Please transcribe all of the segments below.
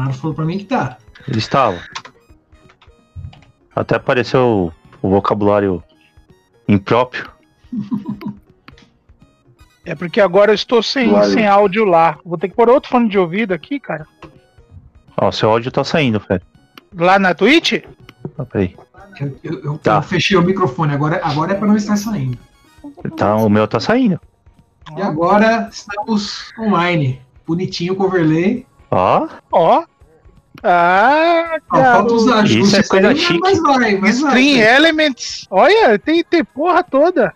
Bolsonaro falou pra mim que tá. Ele estava. Até apareceu o, o vocabulário impróprio. É porque agora eu estou sem, Claro. sem áudio lá. Vou ter que pôr outro fone de ouvido aqui, cara. Ó, seu áudio tá saindo, Fred. Lá na Twitch? Ó, peraí. Eu, eu- eu- Tá. eu fechei o microfone, agora, agora é pra não estar saindo. Tá, o meu tá saindo. E agora estamos online. Bonitinho com overlay. Ó, Ó. Ah, Ó, falta os cara. ajustes Isso é coisa aí, chique. Mas vai, mas vai. Stream Elements. Olha, tem, tem porra toda.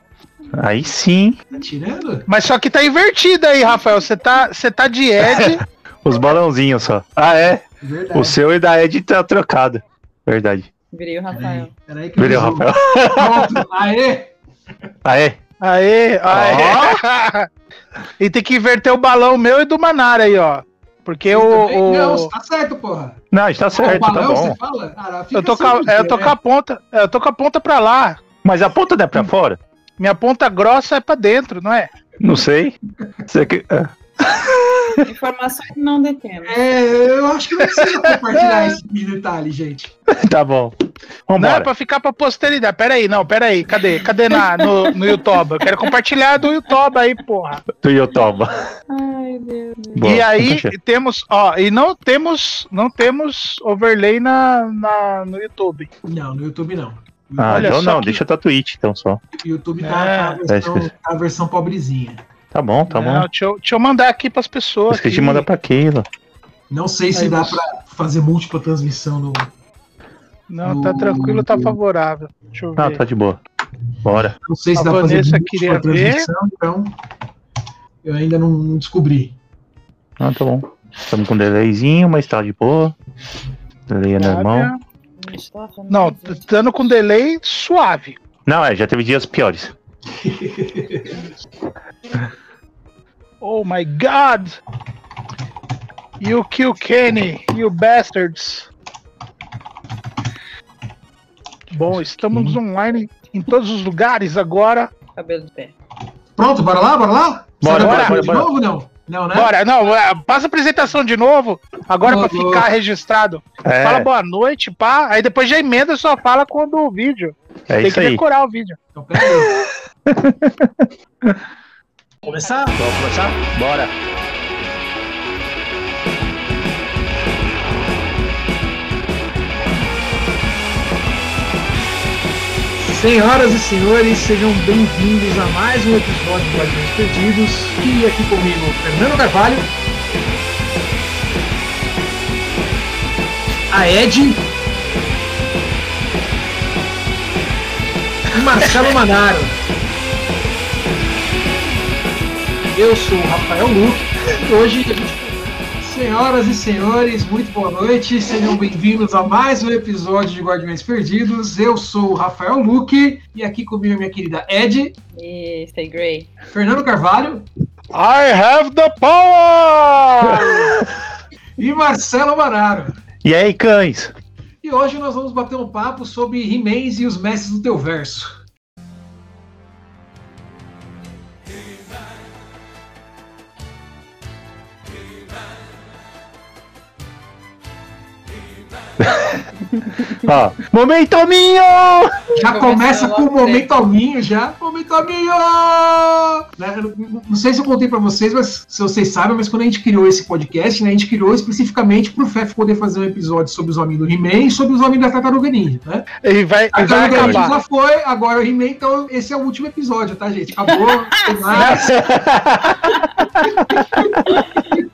aí sim. Tá tirando? Mas só que tá invertido aí, Rafael. Você tá, você tá de Ed. Os balãozinhos só. Ah, é? Verdade. O seu e da Ed tá trocado. Verdade. Virei o Rafael. Peraí, peraí que eu Valeu, resolvo. Rafael. Pronto. Aê! Aê. Aê, aê. e tem que inverter o balão meu e do Manara aí, ó. Porque o. o- Não, você tá certo, porra. Não, está certo, o tá balão, bom. você fala? Ah, fica eu tô, com a, é, eu tô né? com a ponta. é, Eu tô com a ponta pra lá. Mas a ponta não é pra fora? Minha ponta grossa é pra dentro, não é? Não sei. Você que... é. Informações não detemos. É, eu acho que não precisa compartilhar esse tipo de detalhe, gente. Tá bom. Não é Vambora. pra ficar pra posteridade. Pera aí, não, pera aí. Cadê? Cadê na, no, no YouTube? Eu quero compartilhar do YouTube aí, porra. E eu toba. Ai, Deus. Boa, e aí temos, ó, e não temos, não temos overlay na, na, no YouTube. Não, no YouTube não. Ah, Olha então não, que- deixa tua Twitch então só. YouTube tá, É. tá a, versão, É, tá a versão pobrezinha. Tá bom, tá Não, bom. deixa, eu, deixa eu mandar aqui pras pessoas. Esqueci de aqui. mandar pra Keila. Não sei se Aí dá você- pra fazer múltipla transmissão no. Não, tá tranquilo, tá favorável. Deixa eu ver. Ah, tá de boa. Bora. Não sei se A dá pra fazer múltipla queria ver. transmissão, então. Eu ainda não, não descobri. Ah, tá bom. Estamos com um delayzinho, mas tá de boa. Delay é normal. Não, dando com delay suave. Não, é, já teve dias piores. Oh my god! You kill Kenny, you bastards! Bom, estamos online em todos os lugares agora. Cabelo de pé. Pronto, bora lá, bora lá? Bora, bora, bora, de bora. novo, não? Não, né? Bora, não, é, passa a apresentação de novo, agora pra Boa, ficar registrado. É, Fala boa noite, pá, aí depois já emenda só fala quando o vídeo. é Tem isso que aí. decorar o vídeo. Então, pera aí. Começar? Vamos começar? Bora. Senhoras e senhores, sejam bem-vindos a mais um episódio do Guardiões Perdidos. E aqui comigo, Fernando Carvalho. A Ed. E Marcelo Manaro. Eu sou o Rafael Luque. Hoje a gente Senhoras e senhores, muito boa noite. Sejam bem-vindos a mais um episódio de Guardiões Perdidos. Eu sou o Rafael Luque e aqui comigo minha querida Ed, E stay grey. Fernando Carvalho I have the power! e Marcelo Manaro. E aí, cães? E hoje nós vamos bater um papo sobre He-Mans e os mestres do teu verso. Ó, momento minho! Já começa com o momento alminho já. Momento alminho! Né, Não não sei se eu contei pra vocês, mas se vocês sabem, mas quando a gente criou esse podcast, né, a gente criou especificamente pro FEF poder fazer um episódio sobre os homens do He-Man e sobre os homens da Tartaruga Ninja, né? E vai, A vai Tartaruga Ninja acabar. já foi, agora o He-Man, então esse é o último episódio, tá, gente? Acabou, tem mais.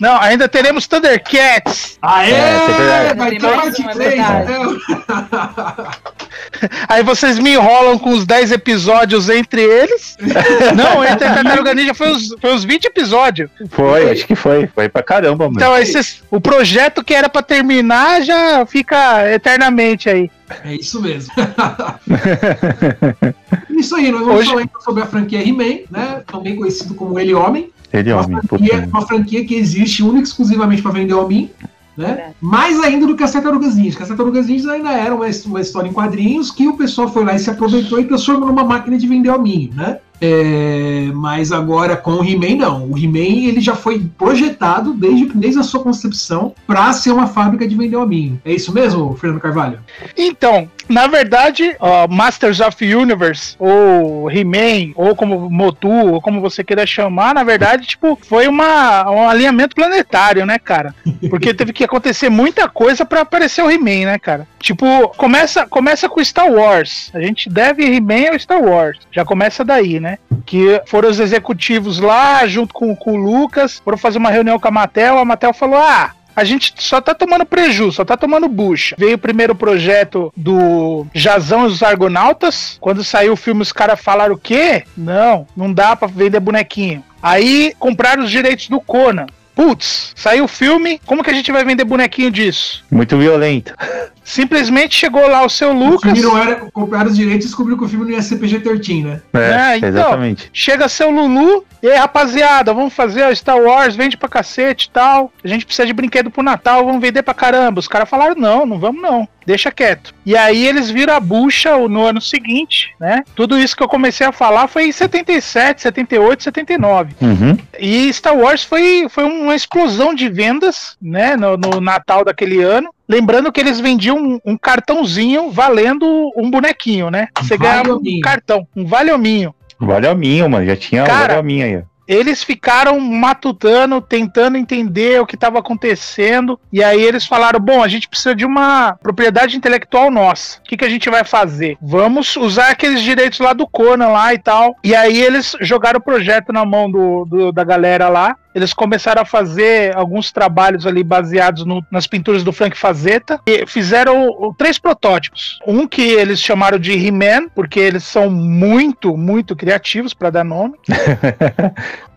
Não, ainda teremos Thundercats. Aê! É, é vai ter mais parte uma, é 3, verdade. então. Aí vocês me enrolam com os 10 episódios entre eles. Não, entre a Tartaruga Ninja foi os, foi os 20 episódios. Foi, acho que foi. Foi pra caramba, mano. Então vocês, o projeto que era pra terminar já fica eternamente aí. É isso mesmo. isso aí, nós vamos Hoje- falar então sobre a franquia He-Man, né? Também conhecido como Ele Homem. Ele, Uma homem, franquia, puta. uma franquia que existe única e exclusivamente para vender hominho. Né? Mais ainda do que as Tartarugas Ninja. Porque as Tartarugas Ninja ainda era uma, uma história em quadrinhos que o pessoal foi lá e se aproveitou e transformou numa máquina de vender hominho, né? É, mas agora com o He-Man não. O He-Man ele já foi projetado desde, desde a sua concepção para ser uma fábrica de vender hominho. É isso mesmo, Fernando Carvalho? Então, na verdade, ó, Masters of Universe, ou He-Man, ou como Motu, ou como você queira chamar, na verdade, tipo, foi uma, um alinhamento planetário, né, cara? Porque teve que acontecer muita coisa para aparecer o He-Man, né, cara? Tipo, começa, começa com Star Wars. A gente deve He-Man ao Star Wars. Já começa daí, né? Que foram os executivos lá, junto com, com o Lucas, foram fazer uma reunião com a Mattel. A Mattel falou: ah, a gente só tá tomando prejuízo, só tá tomando bucha. Veio o primeiro projeto do Jazão e os Argonautas. Quando saiu o filme, os caras falaram o quê? Não, não dá pra vender bonequinho. Aí compraram os direitos do Conan. Putz, saiu o filme, como que a gente vai vender bonequinho disso? Muito violento. Simplesmente chegou lá o seu O Lucas. filme não era. Compraram os direitos e descobriu que o filme não ia ser PG-13, né? É, É, então. exatamente. Chega seu Lulu, e aí, rapaziada, vamos fazer a Star Wars, vende pra cacete e tal. A gente precisa de brinquedo pro Natal, vamos vender pra caramba. Os caras falaram: não, não vamos não, deixa quieto. E aí eles viram a bucha no ano seguinte, né? Tudo isso que eu comecei a falar foi em 77, 78, 79. Uhum. E Star Wars foi, foi uma explosão de vendas, né, no, no Natal daquele ano. Lembrando que eles vendiam um, um cartãozinho valendo um bonequinho, né? Você ganhava um cartão, um valiominho. Vale ao minho, mano. Já tinha Cara, vale ao minho aí. Eles ficaram matutando, tentando entender o que estava acontecendo, e aí eles falaram: bom, a gente precisa de uma propriedade intelectual nossa. O que, que a gente vai fazer? Vamos usar aqueles direitos lá do Conan lá e tal. E aí eles jogaram o projeto na mão do, do- da galera lá. Eles começaram a fazer alguns trabalhos ali baseados no- nas pinturas do Frank Fazetta e fizeram três protótipos. Um que eles chamaram de He-Man, porque eles são muito, muito criativos para dar nome.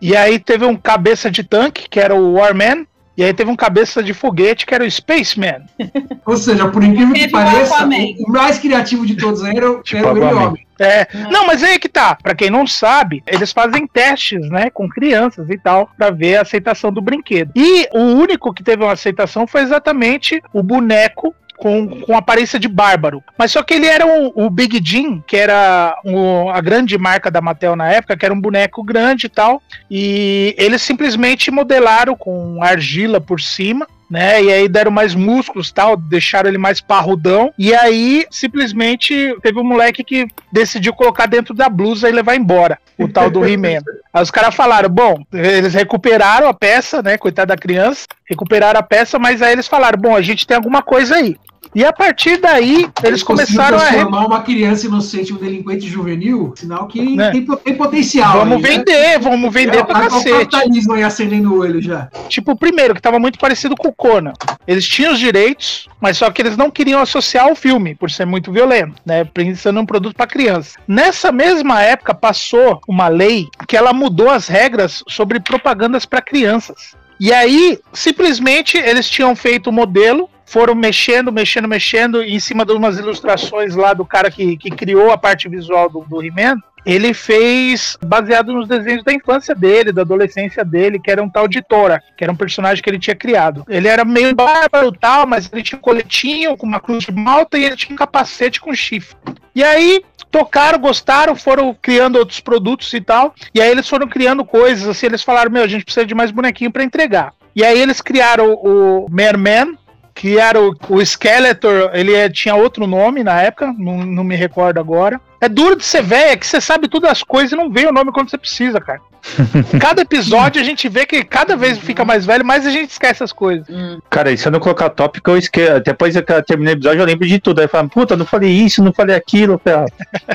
E aí teve um cabeça de tanque, que era o Warman. E aí teve um cabeça de foguete, que era o Spaceman. Ou seja, por incrível que pareça, o, o mais criativo de todos aí era, o- Tipo era o. Homem. É, não, mas aí que tá. Pra quem não sabe, eles fazem testes, né, com crianças e tal, pra ver a aceitação do brinquedo. E o único que teve uma aceitação foi exatamente o boneco com, com aparência de bárbaro. Mas só que ele era o, o Big Jim, que era o- a grande marca da Mattel na época, que era um boneco grande e tal. E eles simplesmente modelaram com argila por cima. Né, e aí deram mais músculos tal, deixaram ele mais parrudão. E aí, simplesmente, teve um moleque que decidiu colocar dentro da blusa e levar embora o tal do He-Man. Aí os caras falaram: bom, eles recuperaram a peça, né? Coitada da criança, recuperaram a peça, mas aí eles falaram: bom, a gente tem alguma coisa aí. E a partir daí, eles conseguiram começaram a. transformar uma criança inocente em um delinquente juvenil, sinal que Né? tem, tem potencial. Vamos aí, né? vender, vamos vender É, pra o- o cacete. capitalismo aí acendendo o olho já. Tipo, o primeiro, que tava muito parecido com o Conan. Eles tinham os direitos, mas só que eles não queriam associar ao filme, por ser muito violento, né? Pensando um produto para criança. Nessa mesma época, passou uma lei que ela mudou as regras sobre propagandas para crianças. E aí, simplesmente, eles tinham feito o modelo, foram mexendo, mexendo, mexendo, em cima de umas ilustrações lá do cara que, que criou a parte visual do, do He-Man. Ele fez baseado nos desenhos da infância dele, da adolescência dele, que era um tal de Tora, que era um personagem que ele tinha criado. Ele era meio bárbaro tal, mas ele tinha um coletinho com uma cruz de malta e ele tinha um capacete com chifre. E aí, tocaram, gostaram, foram criando outros produtos e tal. E aí eles foram criando coisas, assim, eles falaram, meu, a gente precisa de mais bonequinho para entregar. E aí eles criaram o Merman, que era o, o Skeletor, ele é- tinha outro nome na época, não, não me recordo agora. É duro de ser velho, é que você sabe todas as coisas e não vê o nome quando você precisa, cara. Cada episódio a gente vê que cada vez fica mais velho, mais a gente esquece as coisas. Hum. Cara, e se eu não colocar tópico, eu esqueço. Depois que eu terminei o episódio, eu lembro de tudo. Aí eu falo, puta, não falei isso, não falei aquilo. Ah,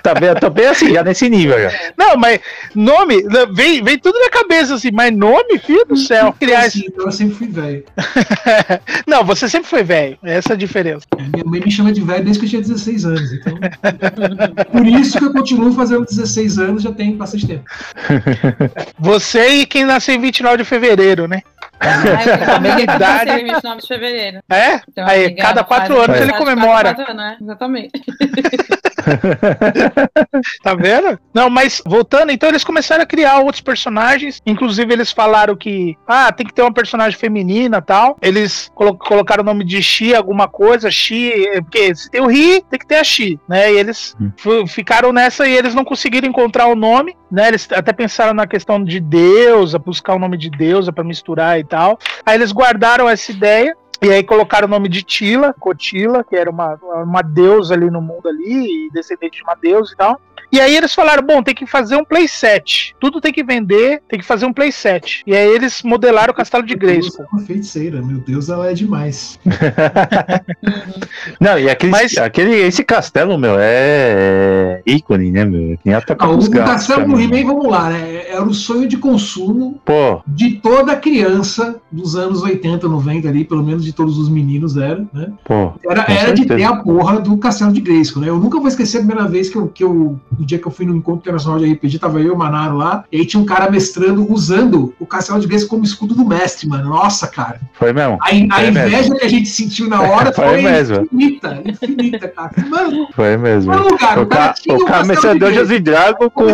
Tá bem, tô bem assim, já nesse nível já. Não, mas nome, vem, vem tudo na cabeça assim, mas nome, filho do céu. Criar esse- Assim, eu sempre fui velho. Não, você sempre foi velho, essa é a diferença. Minha mãe me chama de velho desde que eu tinha 16 anos. Então, por isso que eu continuo fazendo 16 anos, já tem bastante tempo. Você e quem nasceu em 29 de fevereiro, né? Ah, eu Idade. também 29 de fevereiro. É? Uma Aí, amiga cada quatro anos ele comemora. quatro anos, né? Exatamente. Tá vendo? Não, mas voltando, então eles começaram a criar outros personagens. Inclusive, eles falaram que ah, tem que ter uma personagem feminina tal. Eles colo- colocaram o nome de Xi, alguma coisa, Xi, é, porque se tem o Ri, tem que ter a Xi, né? E eles Hum. ficaram nessa e eles não conseguiram encontrar o nome, né? Eles até pensaram na questão de deusa, buscar o nome de deusa pra misturar e tal. Aí eles guardaram essa ideia. E aí colocaram o nome de Tila, Cotila, que era uma, uma deusa ali no mundo ali, descendente de uma deusa e tal. E aí eles falaram, bom, tem que fazer um playset. Tudo tem que vender, tem que fazer um playset. E aí eles modelaram o castelo de Grayskull. Uma feiticeira, meu Deus, ela é demais. Não, e aquele, Mas- aquele, esse castelo, meu, é, é ícone, né, meu? Tem até Ah, o, os o gatos castelo do. He-Man, vamos lá, né? Era o sonho de consumo Pô, de toda criança dos anos 80, 90 ali, pelo menos de todos os meninos era, né? pô. Era, era de ter a porra do Castelo de Grayskull, né? Eu nunca vou esquecer a primeira vez que eu, que eu no dia que eu fui no encontro internacional de RPG, tava eu e o Manaro lá, e aí tinha um cara mestrando usando o Castelo de Grayskull como escudo do mestre, mano. Nossa, cara. Foi mesmo. A, a inveja que a gente sentiu na hora Foi foi, mesmo. infinita, infinita, cara. Mano, Foi mesmo. primeiro lugar, O, ca, tinha o cara de Dragon com.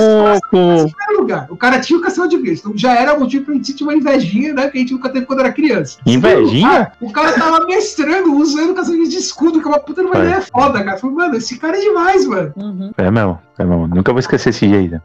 com... Lugar, o cara tinha o Castelo de Grayskull. Já era motivo pra gente sentir uma invejinha, né? Que a gente nunca teve quando era criança. Invejinha? O cara tava mestrando, usando o Castelo de escudo, que é uma puta de uma Foi. ideia foda, cara. Falei, mano, esse cara é demais, mano. Uhum. É mesmo, mesmo. Nunca vou esquecer esse jeito.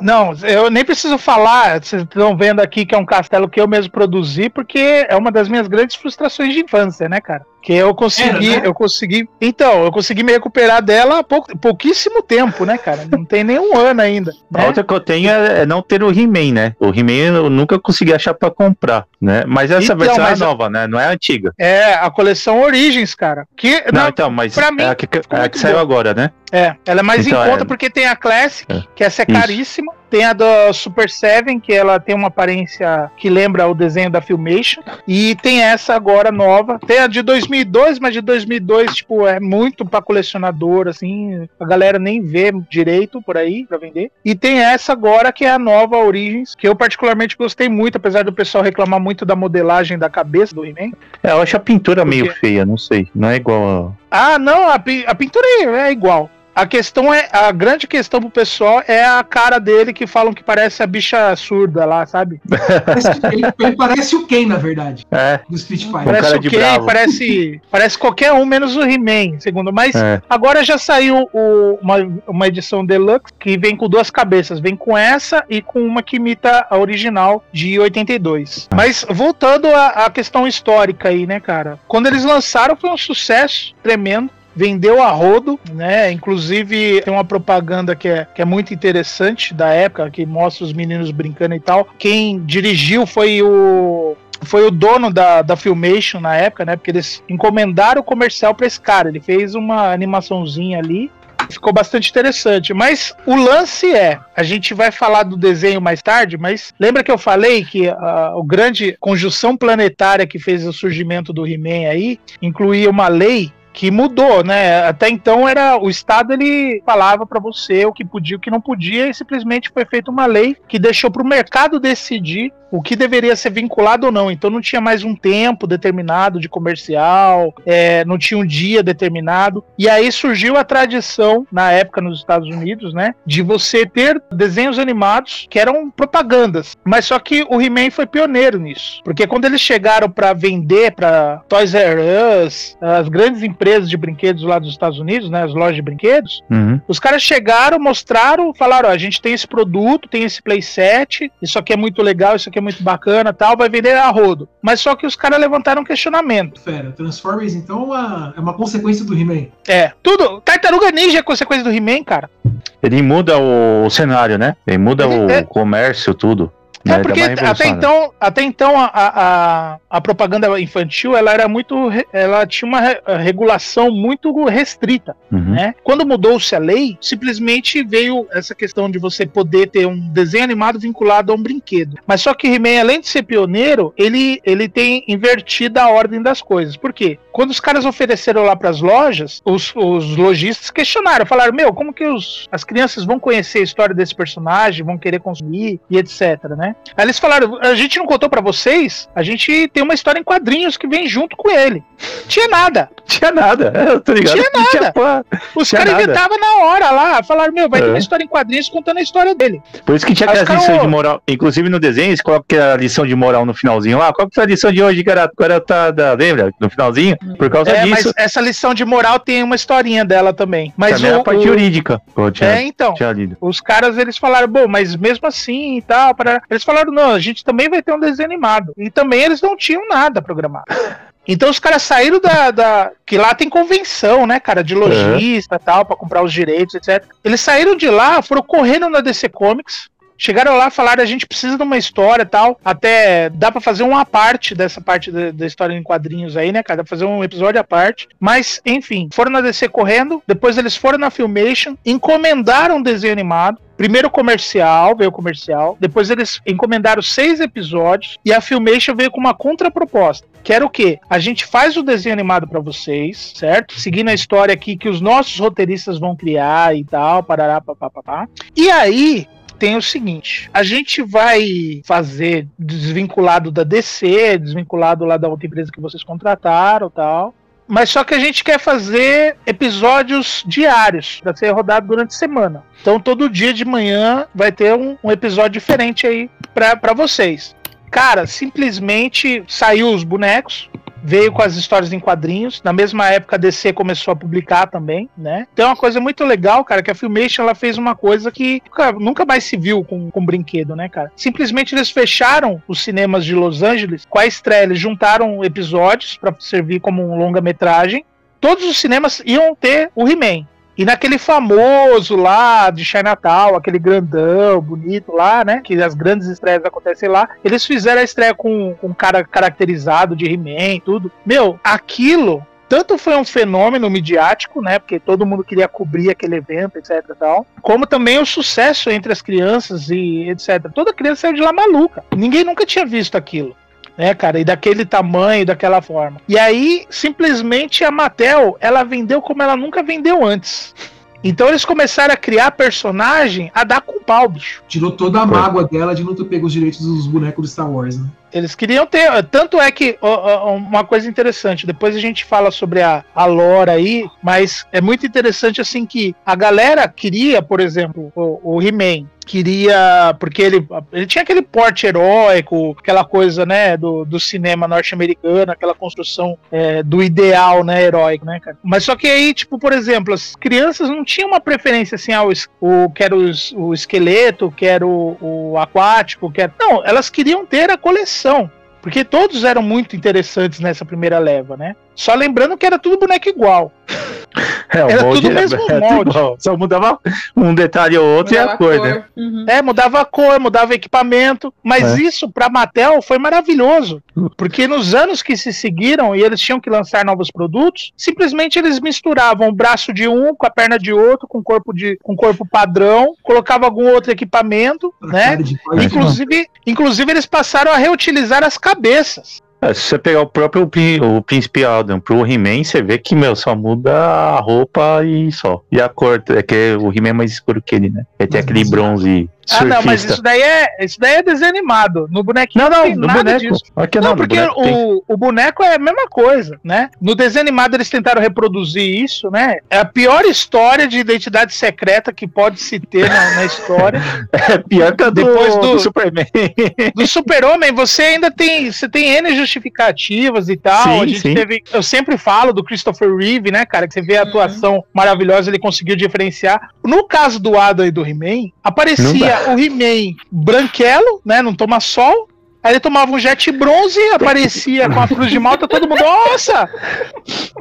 Não, eu nem preciso falar, vocês estão vendo aqui que é um castelo que eu mesmo produzi, porque é uma das minhas grandes frustrações de infância, né, cara? Que eu consegui, Era, né? eu consegui. Então, eu consegui me recuperar dela há pouco, pouquíssimo tempo, né, cara? Não tem nem um ano ainda. A Né? outra que eu tenho é é não ter o He-Man, né? O He-Man eu nunca consegui achar pra comprar, né? Mas essa Então, versão mas- é nova, né? Não é a antiga. É, a coleção Origins, cara. Que, Não, não, então, mas pra mim, é a que, é a que saiu agora, né? É, ela é mais Então, em conta é- porque tem a Classic, É. que essa é Isso. caríssima. Tem a do Super Seven, que ela tem uma aparência que lembra o desenho da Filmation. E tem essa agora nova. Tem a de 2002, mas de 2002, tipo, é muito pra colecionador, assim. A galera nem vê direito por aí pra vender. E tem essa agora, que é a nova Origins, que eu particularmente gostei muito, apesar do pessoal reclamar muito da modelagem da cabeça do He-Man. É, eu acho a pintura Por meio feia, não sei. Não é igual Ah, não, a, pi- a pintura é igual. A questão é, a grande questão pro pessoal é a cara dele que falam que parece a bicha surda lá, sabe? Ele, ele parece o Ken, na verdade. É, do Street Fighter. cara Parece o de quê? bravo. Parece, parece qualquer um menos o He-Man, segundo. Mas é. agora já saiu o- uma, uma edição deluxe que vem com duas cabeças. Vem com essa e com uma que imita a original de 82. Mas voltando à, à questão histórica aí, né, cara? Quando eles lançaram foi um sucesso tremendo. Vendeu a rodo, né? Inclusive tem uma propaganda que é, que é muito interessante da época, que mostra os meninos brincando e tal. Quem dirigiu foi o foi o dono da, da Filmation na época, né? Porque eles encomendaram o comercial pra esse cara. Ele fez uma animaçãozinha ali. Ficou bastante interessante. Mas o lance é: a gente vai falar do desenho mais tarde, mas lembra que eu falei que a o grande conjunção planetária que fez o surgimento do He-Man aí incluía uma lei que mudou, né? Até então era o Estado ele falava pra você o que podia, o que não podia, e simplesmente foi feita uma lei que deixou pro mercado decidir o que deveria ser vinculado ou não. Então não tinha mais um tempo determinado de comercial, é, não tinha um dia determinado. E aí surgiu a tradição, na época nos Estados Unidos, né, de você ter desenhos animados que eram propagandas. Mas só que o He-Man foi pioneiro nisso. Porque quando eles chegaram para vender para Toys R Us, as grandes empresas de brinquedos lá dos Estados Unidos, né, as lojas de brinquedos, Uhum. os caras chegaram, mostraram, falaram: ó, a gente tem esse produto, tem esse playset, isso aqui é muito legal, isso aqui é muito bacana tal, vai vender a rodo. Mas só que os caras levantaram um questionamento. Fera, Transformers, então, é uma, é uma consequência do He-Man. É, tudo. Tartaruga Ninja é consequência do He-Man, cara. Ele muda o, o cenário, né? Ele muda Ele o é- comércio, tudo. É né? Dá porque até então, até então a, a, a propaganda infantil ela era muito. Ela tinha uma re- regulação muito restrita. Uhum. né? Quando mudou-se a lei, simplesmente veio essa questão de você poder ter um desenho animado vinculado a um brinquedo. Mas só que He-Man, além de ser pioneiro, ele, ele tem invertido a ordem das coisas. Por quê? Quando os caras ofereceram lá para as lojas, os, os lojistas questionaram, falaram: Meu, como que os, as crianças vão conhecer a história desse personagem, vão querer consumir e etc, né? Né? Aí eles falaram, a gente não contou pra vocês, a gente tem uma história em quadrinhos que vem junto com ele. Tinha nada. Tinha nada, eu tô ligado. Tinha nada. porra. Os Tinha caras inventavam na hora lá, falaram, meu, vai ter É. uma história em quadrinhos contando a história dele. Por isso que tinha caras- lições de moral. Inclusive no desenho, eles colocam aquela lição de moral no finalzinho lá. Qual que foi a lição de hoje, garota? garotada? Lembra? No finalzinho? Por causa É, disso. mas essa lição de moral tem uma historinha dela também. Mas também o, a parte o- jurídica. Tinha, É, então. tinha. Os caras, eles falaram, bom, mas mesmo assim e tal, para... eles falaram, não, a gente também vai ter um desenho animado. E também eles não tinham nada programado. Então os caras saíram da, da- Que lá tem convenção, né, cara, de lojista e tal, pra comprar os direitos, etc. Eles saíram de lá, foram correndo na DC Comics. Chegaram lá, falaram, a gente precisa de uma história tal. Até dá pra fazer uma parte dessa parte da, da história em quadrinhos aí, né, cara? Dá pra fazer um episódio à parte. Mas, enfim, foram na DC correndo. Depois eles foram na Filmation, encomendaram um desenho animado. Primeiro comercial, veio o comercial. Depois eles encomendaram seis episódios. E a Filmation veio com uma contraproposta. Que era o quê? A gente faz o desenho animado pra vocês, certo? Seguindo a história aqui que os nossos roteiristas vão criar e tal, parará, papapá. E aí, tem o seguinte: a gente vai fazer desvinculado da DC, desvinculado lá da outra empresa que vocês contrataram tal. Mas só que a gente quer fazer episódios diários, para ser rodado durante a semana. Então todo dia de manhã vai ter um, um episódio diferente aí para vocês. Cara, simplesmente saiu os bonecos, veio com as histórias em quadrinhos. Na mesma época a DC começou a publicar também, né? Então é uma coisa muito legal, cara, que a Filmation ela fez uma coisa que nunca mais se viu com, com brinquedo, né, cara? Simplesmente eles fecharam os cinemas de Los Angeles com a estreia, eles juntaram episódios para servir como um longa-metragem. Todos os cinemas iam ter o He-Man. E naquele famoso lá de Chinatown, aquele grandão, bonito lá, né? Que as grandes estreias acontecem lá. Eles fizeram a estreia com, com um cara caracterizado de He-Man tudo. Meu, aquilo tanto foi um fenômeno midiático, né? Porque todo mundo queria cobrir aquele evento, etc. Tal, como também o sucesso entre as crianças e etc. Toda criança saiu de lá maluca. Ninguém nunca tinha visto aquilo. Né, cara, e daquele tamanho, daquela forma. E aí, simplesmente a Mattel, ela vendeu como ela nunca vendeu antes. Então eles começaram a criar personagem a dar com pau, bicho. Tirou toda a mágoa dela de não ter pego os direitos dos bonecos do Star Wars, né? Eles queriam ter. Tanto é que, ó, ó, uma coisa interessante, depois a gente fala sobre a, a lore aí, mas é muito interessante assim que a galera queria, por exemplo, o, o He-Man. Queria. Porque ele, ele tinha aquele porte heróico, aquela coisa, né, do, do cinema norte-americano, aquela construção é, do ideal, né, heróico, né, cara? Mas só que aí, tipo, por exemplo, as crianças não tinham uma preferência assim, o, o quero os- o esqueleto, quero o, o aquático, quero. Não, elas queriam ter a coleção. Porque todos eram muito interessantes nessa primeira leva, né? Só lembrando que era tudo boneco igual. É, o Era molde tudo o mesmo tudo molde. igual. Só mudava um detalhe ou outro e Mudava a cor, né? Uhum. É, mudava a cor, mudava equipamento. Mas É. isso, pra Mattel, foi maravilhoso. Porque nos anos que se seguiram e eles tinham que lançar novos produtos, simplesmente eles misturavam o braço de um com a perna de outro, com o corpo, de, com o corpo padrão, colocava algum outro equipamento, Pra né? Inclusive, inclusive, eles passaram a reutilizar as cabeças. É, se você pegar o próprio o Príncipe Adam pro He-Man, você vê que, meu, só muda a roupa e só. E a cor, é que o He-Man é mais escuro que ele, né? Ele tem Mas aquele isso- bronze Ah, não, mas surfista. isso daí é, isso daí é desanimado. No bonequinho Não, não, tem no nada boneco. disso. Aqui Não, não, porque boneco o, o boneco é a mesma coisa, né? No desenho animado eles tentaram reproduzir isso, né? É a pior história de identidade secreta que pode se ter na, na história. É pior que a do, Depois do- do Superman. Do Super-Homem, você ainda tem. Você tem N justificativas e tal. Sim, a gente sim. teve. Eu sempre falo do Christopher Reeve, né, cara? Que você vê a Uhum. atuação maravilhosa, ele conseguiu diferenciar. No caso do Adam e do He-Man, aparecia o He-Man branquelo, né? Não toma sol. Aí ele tomava um jet bronze, aparecia com a cruz de malta, todo mundo, nossa!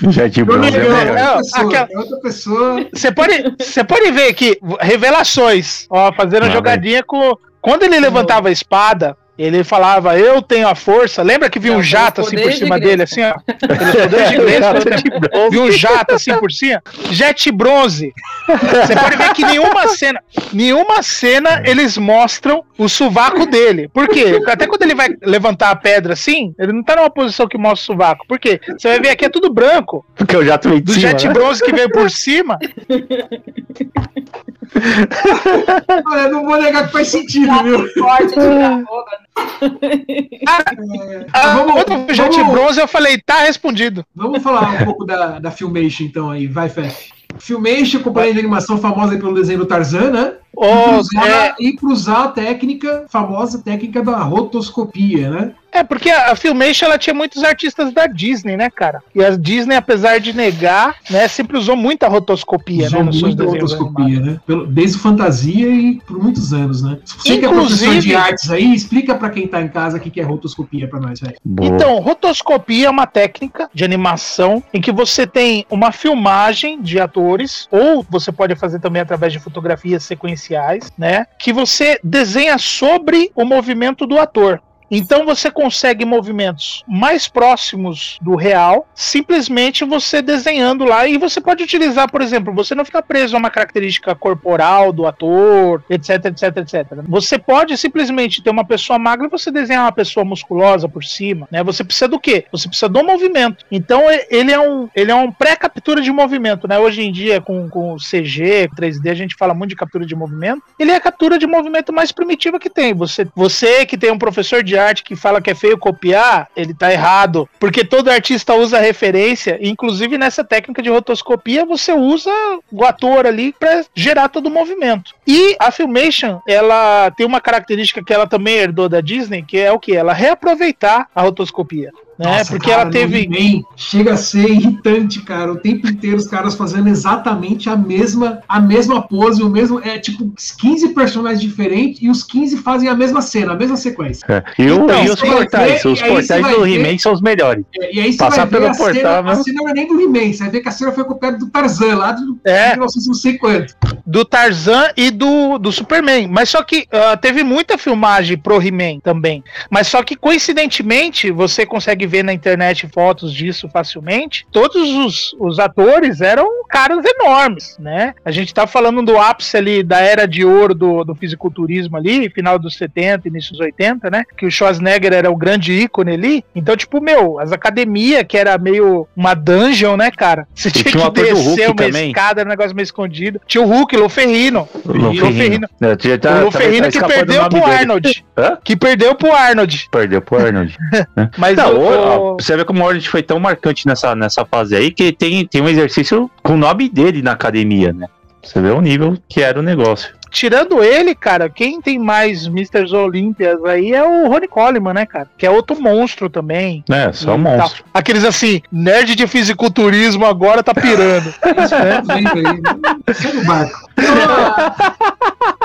Meu bronze é é pessoa, aquela- é outra pessoa. Você pode, você pode ver que revelações, ó, fazendo Ah, jogadinha com. Quando ele levantava a espada, ele falava, eu tenho a força. Lembra que Não, um jato assim por de cima Grayskull. dele, assim, ó? De Grayskull, Viu um jato assim por cima? Jet bronze. Você pode ver que nenhuma cena, nenhuma cena eles mostram o sovaco dele. Por quê? Até quando ele vai levantar a pedra assim, ele não tá numa posição que mostra o sovaco. Por quê? Você vai ver aqui é tudo branco. Porque eu já tô em Do cima, jet né? bronze que veio por cima. Olha, não vou negar que faz sentido, viu? Forte de carroga. É, Ah, vamos- quando eu bronze, eu falei, tá respondido. Vamos falar um pouco da, da Filmation, então, aí. Vai, Fef. Filmation, companhia de animação famosa pelo desenho do Tarzan, né? Ô, e, por é, e por usar a técnica, famosa técnica da rotoscopia, né? É, porque a Filmation ela tinha muitos artistas da Disney, né, cara? E a Disney, apesar de negar, né, sempre usou muita rotoscopia, Usou né, nos muita rotoscopia, né? Pelo- desde Fantasia e por muitos anos, né? Você que é professor Inclusive- de artes aí, explica pra quem tá em casa o que que é rotoscopia pra nós, velho. Então, rotoscopia é uma técnica de animação em que você tem uma filmagem de atores, ou você pode fazer também através de fotografias sequenciais, né? Que você desenha sobre o movimento do ator. Então você consegue movimentos mais próximos do real, simplesmente você desenhando lá. E você pode utilizar, por exemplo, você não fica preso a uma característica corporal do ator, etc, etc, etc. Você pode simplesmente ter uma pessoa magra e você desenhar uma pessoa musculosa por cima, né? Você precisa do quê? Você precisa do movimento. Então ele é um, ele é um pré-captura de movimento, né? Hoje em dia com, com CG, 3D, a gente fala muito de captura de movimento. Ele é a captura de movimento mais primitiva que tem. Você, você que tem um professor de arte que fala que é feio copiar, ele tá errado. Porque todo artista usa referência, inclusive nessa técnica de rotoscopia, você usa o ator ali para gerar todo o movimento. E a Filmation, ela tem uma característica que ela também herdou da Disney, que é o que? Ela reaproveitar a rotoscopia. Né? Nossa, Porque cara, ela teve. He-Man chega a ser irritante, cara. O tempo inteiro os caras fazendo exatamente a mesma, a mesma pose, o mesmo. É tipo 15 personagens diferentes e os 15 fazem a mesma cena, a mesma sequência. É. E, Então, e os portais? ver- os portais do He-Man são os melhores. É, E aí você Passar vai ver pelo a portal, cena, a mesmo. cena não é nem do He-Man, você vai ver que a cena foi copiada do Tarzan, lá do É. 1900 não sei quanto. do Tarzan e do, do Superman. Mas só que ah, teve muita filmagem pro He-Man também. Mas só que, coincidentemente, você consegue ver na internet fotos disso facilmente. Todos os, os atores eram caras enormes, né? A gente tá falando do ápice ali da era de ouro do, do fisiculturismo ali, final dos 70, início dos 80, né? Que o Schwarzenegger era o grande ícone ali. Então, tipo, meu, as academias, que era meio uma dungeon, né, cara? Você tinha tinha que descer Hulk uma também. escada, era um negócio meio escondido. Tinha o Hulk, Lou Ferrino. O Lou Ferrino. É, tá- tá- Ferrino tá que perdeu pro dele. Arnold. Hã? Que perdeu pro Arnold. Perdeu pro Arnold. Mas Não, o- ó, você vê como o Arnold foi tão marcante nessa, nessa fase aí que tem, tem um exercício com o nome dele na academia, né? Você vê o nível que era o negócio. tirando ele, cara, quem tem mais Mr. Olympias aí é o Ronnie Coleman, né, cara? Que é outro monstro também. É, só um tal. monstro. Aqueles assim, nerd de fisiculturismo agora tá pirando. Isso é. Segue o barco.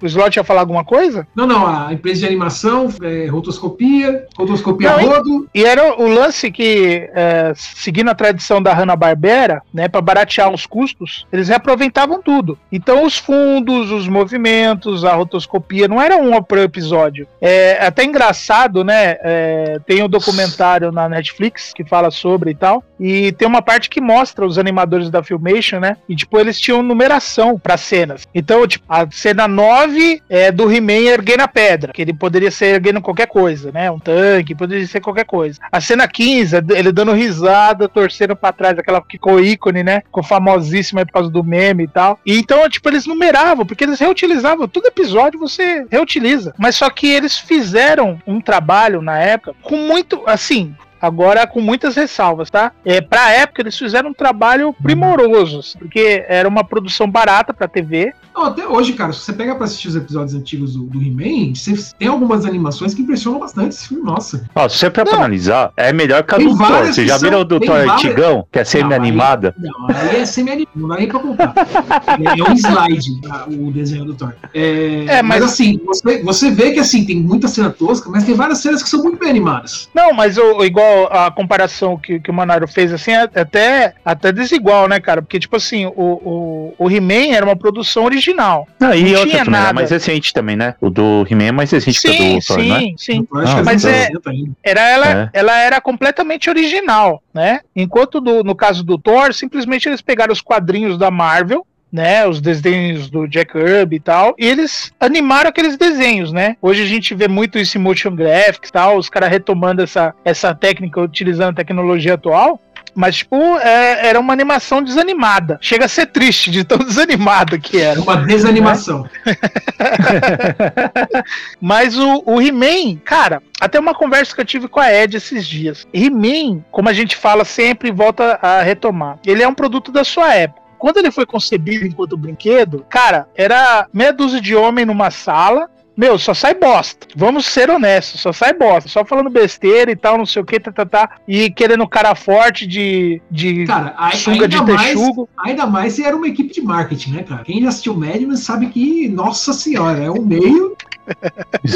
O Slot ia falar alguma coisa? Não, não, a empresa de animação, é, rotoscopia, rotoscopia Não, e- rodo. E era o lance que, é, seguindo a tradição da Hanna-Barbera, né, para baratear os custos, eles reaproveitavam tudo. Então, os fundos, os movimentos, a rotoscopia, não era um por episódio. É até engraçado, né? é, tem o documentário na Netflix que fala sobre e tal, e tem uma parte que mostra os animadores da Filmation, né? E, tipo, eles tinham numeração para cenas. Então, tipo, a cena 9 é do He-Man erguendo a pedra, que ele poderia ser erguendo qualquer coisa, né? Um tanque, poderia ser qualquer coisa. A cena 15 é ele dando risada, torcendo pra trás, aquela que ficou ícone, né? Ficou famosíssima por causa do meme e tal. E então, tipo, eles numeravam, porque eles reutilizavam. Todo episódio você reutiliza. Mas só que eles fizeram um trabalho na época com muito, assim, Agora com muitas ressalvas, tá? É, pra época eles fizeram um trabalho primoroso, assim, porque era uma produção barata pra TV. Não, até hoje, cara, se você pega pra assistir os episódios antigos do, do He-Man, você tem algumas animações que impressionam bastante esse filme, nossa. Ó, se você for Não. analisar, é melhor que a Tem do Thor. Você já viram o do Thor várias- antigão, que é semi-animada? Não, aí é semi-animado, não dá nem pra contar. É, é um slide tá, o desenho do Thor. É, É, mas, mas- assim, você, você vê que assim, tem muita cena tosca, mas tem várias cenas que são muito bem animadas. Não, mas o, igual a comparação que, que o Manaro fez, assim, é até, até desigual, né, cara? Porque, tipo assim, o, o, o He-Man era uma produção original. Não, e Não outra tinha também, é nada. mais recente também, né? O do He-Man é mais recente que o Sim, do Thor, né? sim, sim. Ah, que mas é- 60 ainda. Era, ela, É. ela era completamente original, né? Enquanto do- no caso do Thor, simplesmente eles pegaram os quadrinhos da Marvel, né? Os desenhos do Jack Kirby e tal, e eles animaram aqueles desenhos, né? Hoje a gente vê muito isso em motion graphics e tal, os caras retomando essa, essa técnica, utilizando a tecnologia atual. Mas, tipo, é, era uma animação desanimada. Chega a ser triste de tão desanimada que era. uma desanimação. Mas o, o He-Man, cara, até uma conversa que eu tive com a Ed esses dias. He-Man, como a gente fala sempre, volta a retomar. Ele é um produto da sua época. Quando ele foi concebido enquanto brinquedo, cara, era meia dúzia de homem numa sala. Meu, só sai bosta. Vamos ser honestos, só sai bosta. Só falando besteira e tal, não sei o que, tá, tá, tá. E querendo cara forte de, de Cara, sunga de ainda mais, texugo. ainda mais se era uma equipe de marketing, né, cara? Quem já assistiu Madman sabe que, nossa senhora, é um meio.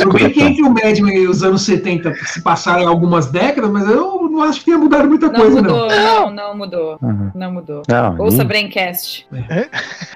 Eu bem que entre o Madman e os anos 70 se passaram algumas décadas, mas eu não acho que tenha mudado muita Não coisa, não. mudou, não, não mudou. Uhum. Não mudou. Não, Ouça e- Braincast.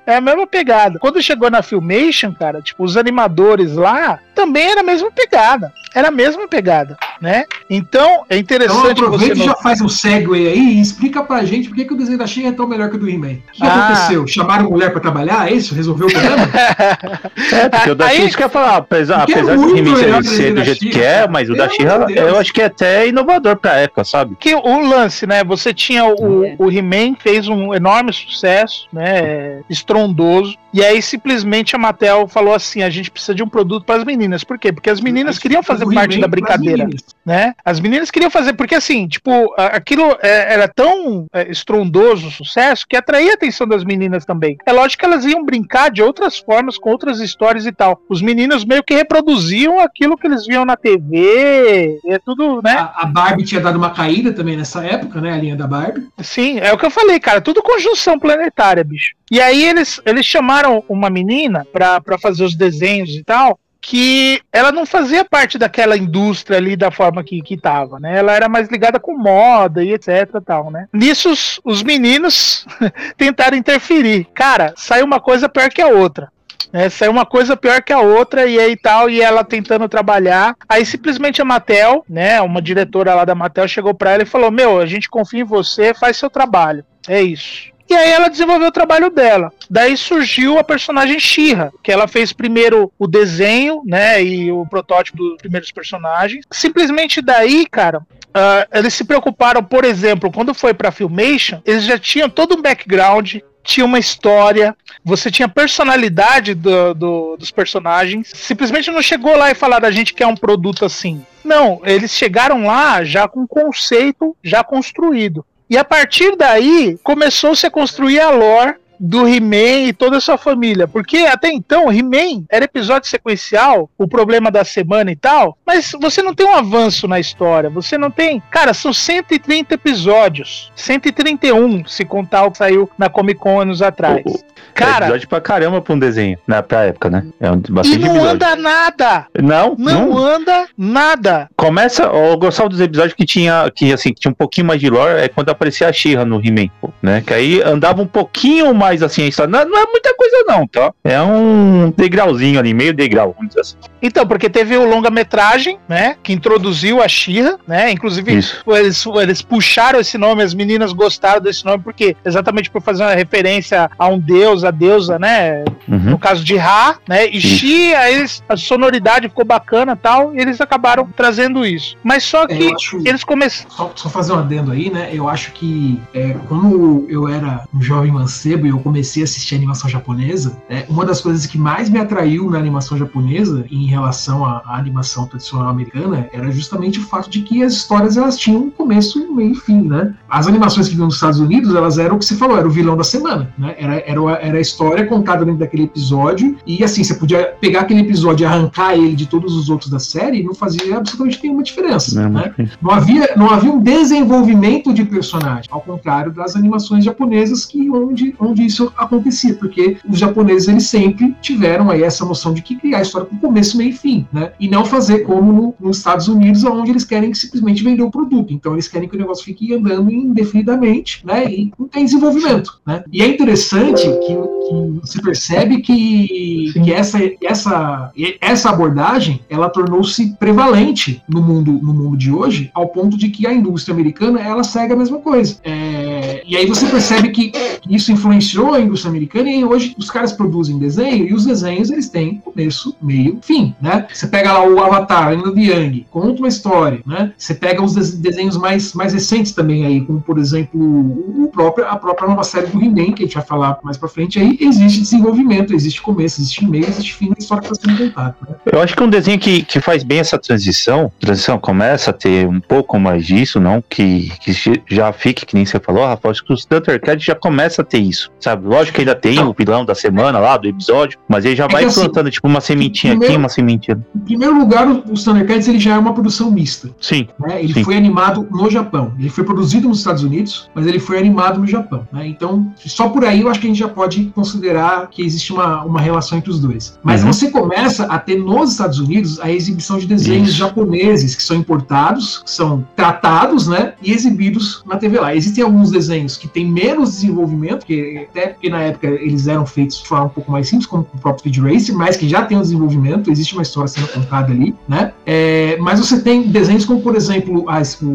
É a mesma pegada. Quando chegou na Filmation, cara, tipo, os animadores lá também era a mesma pegada. Era a mesma pegada, né? Então, é Então interessante aproveita você e já faz um segue aí e explica pra gente por que, que o desenho da Xirra é tão melhor que o do He-Man. O que Ah. aconteceu? Chamaram mulher pra trabalhar? É isso? Resolveu o problema? É, porque o da Aí- Xirra, isso que eu ia falar, apesar, é apesar do He-Man ser, do jeito que é, mas o da Deus. eu acho que é até inovador pra época, sabe? que o lance, né? Você tinha o, É. o He-Man fez um enorme sucesso, né? Estrondoso. E aí simplesmente a Mattel falou assim: a gente precisa de um produto para as meninas. Por quê? Porque as meninas queriam fazer parte da brincadeira. meninas. né? As meninas queriam fazer, porque assim, tipo, aquilo é, era tão é, estrondoso o sucesso que atraía a atenção das meninas também. É lógico que elas iam brincar de outras formas, com outras histórias e tal. Os meninos meio que reproduziam aquilo que eles viam na TV, é tudo, né? A, a Barbie tinha dado uma caída também nessa época, né? A linha da Barbie. Sim, é o que eu falei, cara, tudo conjunção planetária, bicho. E aí eles, eles chamaram uma menina pra, pra fazer os desenhos e tal, que ela não fazia parte daquela indústria ali da forma que, que tava, né? Ela era mais ligada com moda e etc tal, né? Nisso os, os meninos tentaram interferir. Cara, saiu uma coisa pior que a outra. né? saiu uma coisa pior que a outra e aí tal, e ela tentando trabalhar. Aí simplesmente a Mattel, né, uma diretora lá da Mattel chegou pra ela e falou: "Meu, a gente confia em você, faz seu trabalho". É isso. E aí ela desenvolveu o trabalho dela. Daí surgiu a personagem Shira, que ela fez primeiro o desenho, né, e o protótipo dos primeiros personagens. Simplesmente daí, cara, ah, eles se preocuparam, por exemplo, quando foi pra Filmation, eles já tinham todo um background, tinha uma história, você tinha personalidade do- do- dos personagens. Simplesmente não chegou lá e falaram a gente quer um produto assim. Não, eles chegaram lá já com um conceito já construído. E a partir daí começou-se a construir a lore do He-Man e toda a sua família. Porque até então, He-Man era episódio sequencial, o problema da semana e tal, mas você não tem um avanço na história. Você não tem. Cara, são 130 episódios. 131, se contar o que saiu na Comic Con anos atrás. é Cara, episódio pra caramba pra um desenho, na pra época, né? É um, e bastante não episódio. anda nada. Não, Não, não, anda nada. Começa, eu gostava dos episódios que tinha, que assim, que tinha um pouquinho mais de lore, é quando aparecia a She-Ra no He-Man, né? Que aí andava um pouquinho mais assim, a história. Não, não é muita coisa não, tá? É um degrauzinho ali, meio degrau, vamos dizer assim. Então, porque teve o longa-metragem, né? Que introduziu a Shira, né? Inclusive, Isso. eles, eles puxaram esse nome, as meninas gostaram desse nome, porque exatamente por fazer uma referência a um deus, a deusa, né? Uhum. No caso de Ra, né? E aí eles, a sonoridade ficou bacana e tal, e eles acabaram trazendo isso. Mas só É, que acho. eles começaram. Só, só fazer um adendo aí, né? Eu acho que é, quando eu era um jovem mancebo e eu comecei a assistir animação japonesa, é, uma das coisas que mais me atraiu na animação japonesa em relação à, à animação tradicional americana era justamente o fato de que as histórias elas tinham um começo, um meio e fim, né? As animações que vinham dos Estados Unidos, elas eram o que você falou, era o vilão da semana, né? Era, era, a- era a história contada dentro daquele episódio e assim, você podia pegar aquele episódio e arrancar ele de todos os outros da série e não fazia absolutamente nenhuma diferença, Não, né? Não havia, não havia um desenvolvimento de personagem, ao contrário das animações japonesas que onde, onde isso acontecia, porque os japoneses eles sempre tiveram aí essa noção de que criar a história com começo, meio e fim, né? E não fazer como no- nos Estados Unidos, onde eles querem simplesmente vender o produto. Então eles querem que o negócio fique andando indefinidamente, né? E não tem desenvolvimento, né? E é interessante que, que você percebe que, que essa, essa, essa abordagem ela tornou-se prevalente no mundo, no mundo de hoje, ao ponto de que a indústria americana ela segue a mesma coisa. É, e aí você percebe que isso influenciou a indústria americana e hoje os caras produzem desenho e os desenhos eles têm começo, meio, fim, né? Você pega lá o Avatar, Anna de Young, conta uma história, né? Você pega os desenhos mais, mais recentes também aí, como por exemplo o próprio, a própria nova série do He-Man, que a gente vai falar mais pra frente aí, existe desenvolvimento, existe começo, existe meio, existe fim da história que está sendo contada. Né? Eu acho que um desenho que, que faz bem essa transição, transição começa a ter um pouco mais disso, não que, que já fique, que nem você falou, Rafa, acho que os Thundercats já começa a ter isso, sabe? Lógico que ainda tem o vilão da semana lá, do episódio, mas ele já é vai assim, plantando tipo uma sementinha primeiro, aqui, uma sementinha. Em primeiro lugar, os Thundercats ele já é uma produção mista. Sim. Né? Ele sim. foi animado no Japão. Ele foi produzido nos Estados Unidos, mas ele foi animado no Japão. Né? Então, só por aí eu acho que a gente já pode considerar que existe uma, uma relação entre os dois. Mas uhum. você começa a ter nos Estados Unidos a exibição de desenhos Isso. japoneses que são importados, que são tratados, né, e exibidos na TV lá. Existem alguns desenhos que têm menos desenvolvimento, que até porque na época eles eram feitos de forma um pouco mais simples, como o próprio Speed Racer, mas que já tem um desenvolvimento, existe uma história sendo contada ali, né? É, mas você tem desenhos como, por exemplo, as, o,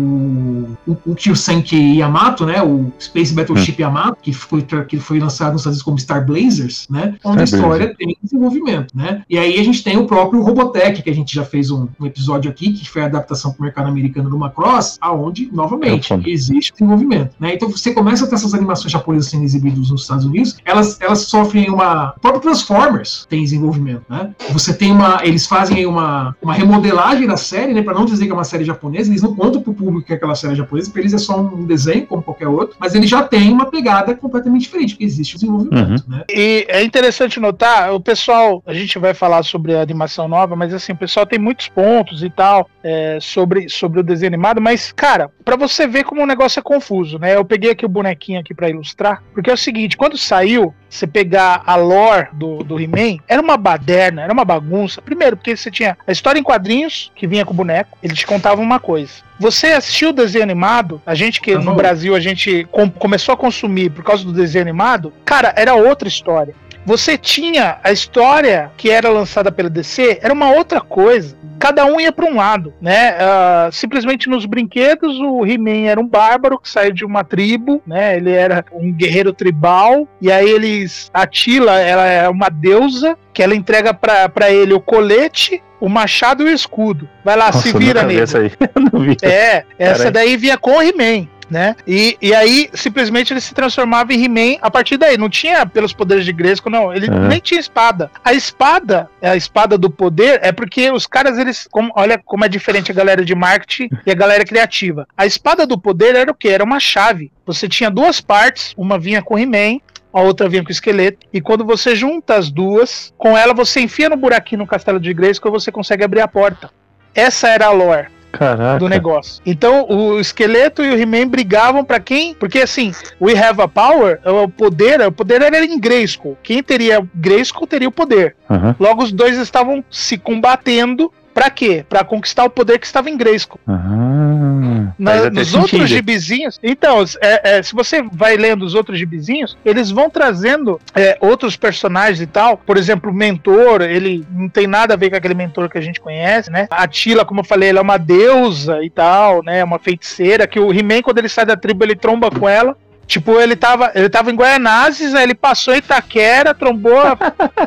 o, o Kyusenki Yamato, né, o Space Battleship hum. Yamato, que foi, que foi lançado nos Estados Unidos como Star Blazers, né, onde a história tem desenvolvimento, né? E aí a gente tem o próprio Robotech, que a gente já fez um, um episódio aqui, que foi a adaptação para o mercado americano do Macross, aonde, novamente, existe desenvolvimento, né? Então você começa a ter essas animações japonesas sendo exibidas nos Estados Unidos, elas, elas sofrem uma... O próprio Transformers tem desenvolvimento, né? Você tem uma... Eles fazem uma, uma remodelagem da série, né? Para não dizer que é uma série japonesa, eles não contam para o público que é aquela série japonesa, para eles é só um desenho, como qualquer outro, mas ele já tem uma pegada completamente diferente, porque existe o desenvolvimento, uhum. né? E é interessante notar, o pessoal, a gente vai falar sobre a animação nova, mas assim, o pessoal tem muitos pontos e tal é, sobre, sobre o desenho animado, mas, cara, para você ver como o negócio é confuso, né? Eu peguei aqui o bonequinho aqui para ilustrar, porque é o seguinte, quando saiu, você pegar a lore do, do He-Man, era uma baderna, era uma bagunça. Primeiro, porque você tinha a história em quadrinhos, que vinha com o boneco, ele te contava uma coisa. Você assistiu o desenho animado, a gente que no Brasil a gente com, começou a consumir por causa do desenho animado, cara, era outra história. Você tinha a história que era lançada pela DC, era uma outra coisa. Cada um ia para um lado, né? Uh, simplesmente nos brinquedos, o He-Man era um bárbaro que saiu de uma tribo, né? Ele era um guerreiro tribal, e aí eles. A Tila, ela é uma deusa, que ela entrega para ele o colete, o machado e o escudo. Vai lá, Nossa, se vira nele. É, essa Carai. daí vinha com o He-Man né? E, e aí, simplesmente, ele se transformava em He-Man a partir daí. Não tinha pelos poderes de Gresco, não. Ele uhum. nem tinha espada. A espada, a espada do poder, é porque os caras, eles. Como, olha como é diferente a galera de marketing e a galera criativa. A espada do poder era o quê? Era uma chave. Você tinha duas partes, uma vinha com He-Man, a outra vinha com o esqueleto. E quando você junta as duas, com ela você enfia no buraquinho no castelo de Grayskull e você consegue abrir a porta. Essa era a lore. Caraca. do negócio. Então o esqueleto e o He-Man brigavam para quem? Porque assim, We Have a Power, o poder, o poder era em Grayskull. Quem teria Grayskull teria o poder. Uhum. Logo os dois estavam se combatendo Pra quê? Pra conquistar o poder que estava em Grayskull. Ah, Na, nos outros gibizinhos. Então, é, é, se você vai lendo os outros gibizinhos, eles vão trazendo é, outros personagens e tal. Por exemplo, o mentor, ele não tem nada a ver com aquele mentor que a gente conhece, né? A Tila, como eu falei, ela é uma deusa e tal, né? Uma feiticeira. Que o He-Man, quando ele sai da tribo, ele tromba com ela. Tipo, ele tava, ele tava em Guaianazes, aí ele passou em Itaquera, trombou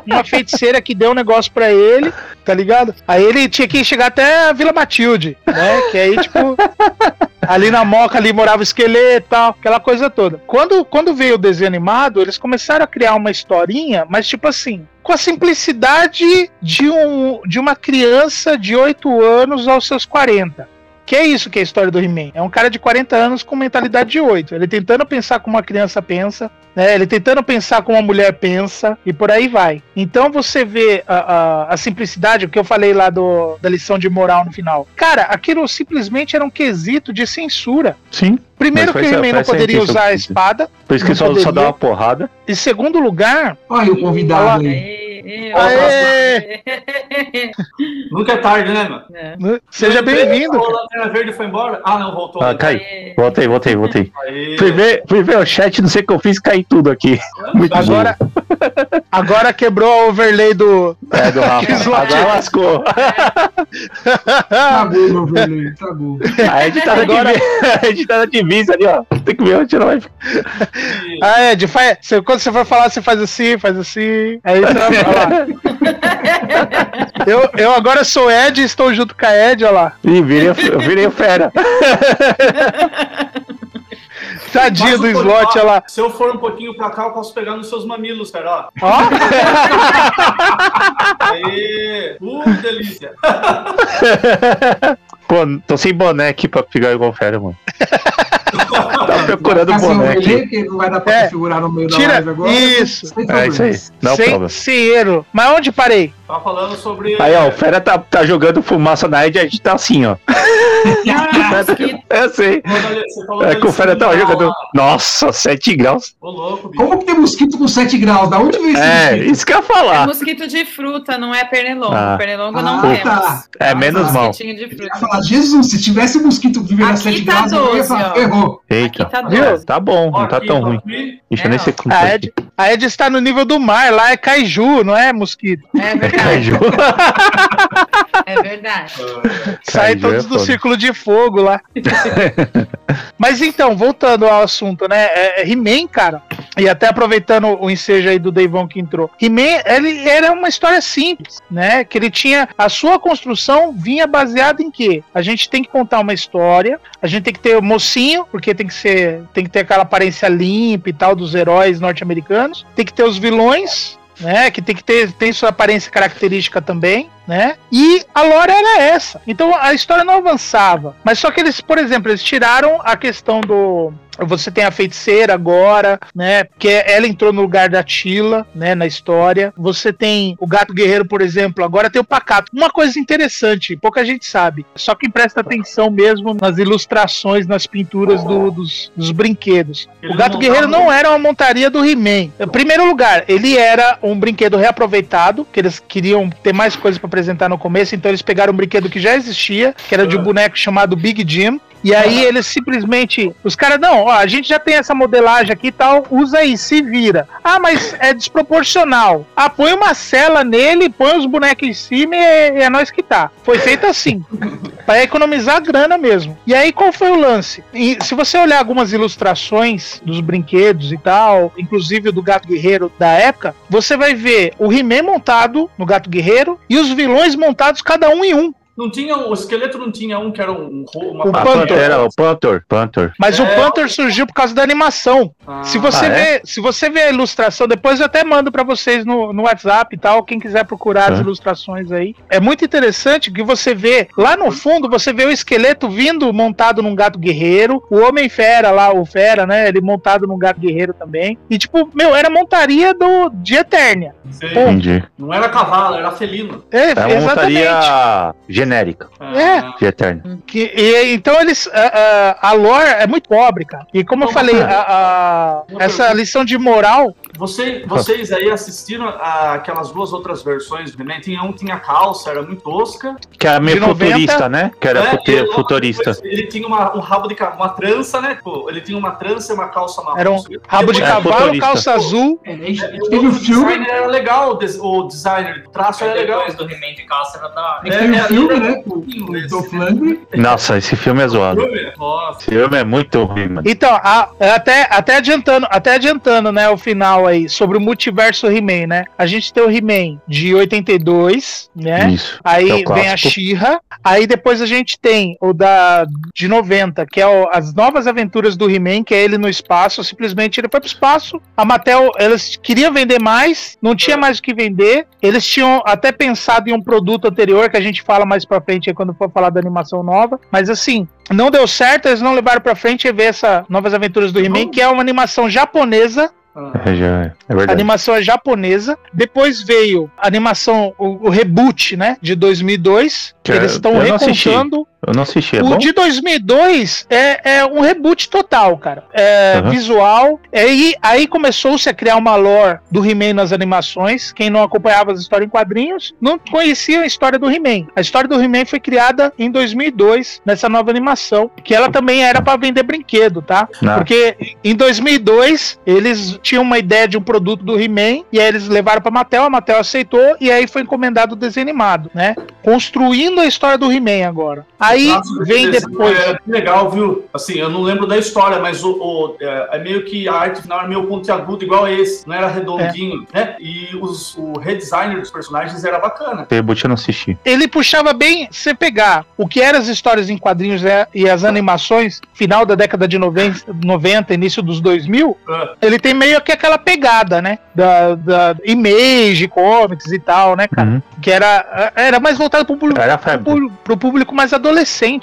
uma feiticeira que deu um negócio para ele, tá ligado? Aí ele tinha que chegar até a Vila Matilde, né? Que aí, tipo, ali na Moca ali morava o esqueleto e tal, aquela coisa toda. Quando, quando veio o desenho animado, eles começaram a criar uma historinha, mas tipo assim, com a simplicidade de, um, de uma criança de 8 anos aos seus 40. Que é isso que é a história do He-Man. É um cara de 40 anos com mentalidade de 8. Ele tentando pensar como uma criança pensa, né? Ele tentando pensar como uma mulher pensa e por aí vai. Então você vê a, a, a simplicidade, o que eu falei lá do, da lição de moral no final. Cara, aquilo simplesmente era um quesito de censura. Sim. Primeiro que o He-Man não poderia usar a espada. Por isso que só, só dá uma porrada. E segundo lugar. Olha o convidado aí. Aê! Nunca é tarde, né, mano? É. Seja bem-vindo. O Lanterna Verde foi embora? Ah, não, voltou. Ah, cai. Voltei, voltei, voltei. Fui ver, fui ver o chat, não sei o que eu fiz, cair tudo aqui. Muito agora, bom. Agora quebrou a overlay do. É, do Rafa. Agora lascou. Tragou, meu velho. Tragou. A Ed tá na Agora- divisa, a Ed tá na divisa ali, ó. Tem que ver onde ela vai ficar. Ah, Ed, faz, quando você for falar, você faz assim, faz assim. Aí você vai falar. Eu, eu agora sou Ed e estou junto com a Ed, olha lá. Ih, virei, eu virei o fera. Tadinho do slot, olha lá. Se eu for um pouquinho pra cá, eu posso pegar nos seus mamilos, cara. ó. Ó, Aê! Uh, delícia! Pô, tô sem boné aqui pra pegar igual fera, mano. Tá procurando Assim, boné eu aqui. que não vai dar pra É. configurar no meio da Tira- live agora. isso. sem É isso aí. Não sem, problema. Mas onde parei? Tava falando sobre. Aí, ó, o Fera tá, tá jogando fumaça na Ed e a gente tá assim, ó. Ah, mosquito. Eu sei. Você falou É da que o Fera tava licença jogando. Nossa, 7 graus. Ô, louco, bicho. Como que tem mosquito com 7 graus? Da onde veio esse É, mosquito? isso que eu ia É falar. mosquito de fruta, não é pernilongo. Ah. Pernilongo Ah, não tá. temos. É menos mal. Mosquitinho de Eu ia fruta. Falar, Jesus, se tivesse mosquito vivendo a Aqui 7 tá graus, eu ia 12, falar, ó. ferrou. Eita. Aqui tá doce. Tá bom, não tá aqui, tão ruim. aqui. Deixa É, nem ó. ser A Ed, a Ed está no nível do mar, lá é Kaiju, não é mosquito. É verdade. Caju. É verdade. Sai Kaiju todos é do círculo de fogo lá. Mas então, voltando ao assunto, né? É, é He-Man, cara. E até aproveitando o ensejo aí do Deivão que entrou. He-Man, ele era uma história simples, né? Que ele tinha. A sua construção vinha baseada em quê? A gente tem que contar uma história, a gente tem que ter o mocinho, porque tem que ser. Tem que ter aquela aparência limpa e tal dos heróis norte-americanos. Tem que ter os vilões. Né, que tem que ter tem sua aparência característica também, né? E a lore era essa. Então a história não avançava. Mas só que eles, por exemplo, eles tiraram a questão do você tem a feiticeira agora, né? Que ela entrou no lugar da Tila, né? Na história. Você tem o gato guerreiro, por exemplo. Agora tem o pacato. Uma coisa interessante, pouca gente sabe. Só quem presta atenção mesmo nas ilustrações, nas pinturas do- dos, dos brinquedos. Ele o gato não guerreiro não era uma montaria do He-Man. Em primeiro lugar, ele era um brinquedo reaproveitado, que eles queriam ter mais coisas para apresentar no começo, então eles pegaram um brinquedo que já existia, que era de um boneco chamado Big Jim. E aí eles simplesmente. Os caras, não, ó, a gente já tem essa modelagem aqui e tal, usa aí, se vira. Ah, mas é desproporcional. Ah, põe uma cela nele, põe os bonecos em cima e é, é nós que tá. Foi feito assim. Pra economizar grana mesmo. E aí, qual foi o lance? E se você olhar algumas ilustrações dos brinquedos e tal, inclusive o do Gato Guerreiro da época, você vai ver o He-Man montado no Gato Guerreiro e os vilões montados cada um em um. Não tinha, o esqueleto não tinha um que era um, um- uma O Panther. Pantera, o Panther, Panther. Mas É. o Panther surgiu por causa da animação. Ah, Se você Ah, é? vê, se você vê a ilustração, depois eu até mando pra vocês no, no WhatsApp e tal, quem quiser procurar as Tá. ilustrações aí. É muito interessante que você vê lá no fundo, você vê o esqueleto vindo montado num gato guerreiro, o homem fera lá, o fera, né, ele montado num gato guerreiro também. E tipo, meu, era montaria do de Eternia. Entendi. Não era cavalo, era felino. É, É uma exatamente. montaria genérica É. Ah, de Eterno. Que, e, então eles. A, a, a lore é muito pobre, cara. E como eu falei, a- essa pergunta. lição de moral Você, vocês aí assistiram a- aquelas duas outras versões do He-Man? Tinha um que tinha calça, era muito tosca. Que era meio De 90, futurista, né? Que era É, fute- e logo futurista. depois Ele tinha uma, um rabo de uma trança, né? Pô, ele tinha uma trança e uma calça marrom. Era um rabo de É, cavalo, futurista. calça azul. É, E teve o filme, era legal, o des- o designer, o traço era legal. Do He-Man de calça era da a gente teve É, o é, né? Com com? Lundgren. Nossa, esse filme é zoado. Nossa. Esse filme é muito ruim, mano. Então, a- até, até adiantando, até adiantando, né, o final aí, sobre o multiverso He-Man, né? A gente tem o He-Man de 82, né? Isso. Aí É vem a. She-Ra. Aí depois a gente tem o da de 90, que é o- as novas aventuras do He-Man, que é ele no espaço. Simplesmente ele foi pro espaço. A Mattel, eles queriam vender mais, não tinha mais o que vender. Eles tinham até pensado em um produto anterior, que a gente fala mais pra frente aí quando for falar da animação nova. Mas assim, não deu certo, eles não levaram pra frente e ver essa Novas Aventuras do He-Man, que é uma animação japonesa Ah, É, já, é a animação é japonesa. Depois veio a animação, o, o reboot, né? De 2002. Que Que eles estão recontando. Eu não assisti, é o bom? de 2002 é, é um reboot total, cara. É Aham. visual. Aí, aí começou-se a criar uma lore do He-Man nas animações. Quem não acompanhava as histórias em quadrinhos não conhecia a história do He-Man. A história do He-Man foi criada em 2002 nessa nova animação, que ela também era para vender brinquedo, tá? Não. Porque em 2002 eles tinham uma ideia de um produto do He-Man e aí eles levaram pra Mattel, a Mattel aceitou e aí foi encomendado o desenho animado, né? Construindo a história do He-Man agora. Aí Nossa, vem depois. É legal, viu? Assim, eu não lembro da história, mas o, o- é, é meio que a arte final era meio pontiagudo, igual esse, não era redondinho, É. né? E os- o redesigner dos personagens era bacana. Eu não assisti. Ele puxava bem, você pegar o que eram as histórias em quadrinhos é, e as animações, final da década de 90, 90 início dos 2000, Ah. ele tem meio que aquela pegada, né? Da, da Image, comics e tal, né, cara? Uhum. Que era, era mais voltado pro público, Era pro, pro público mais adolescente,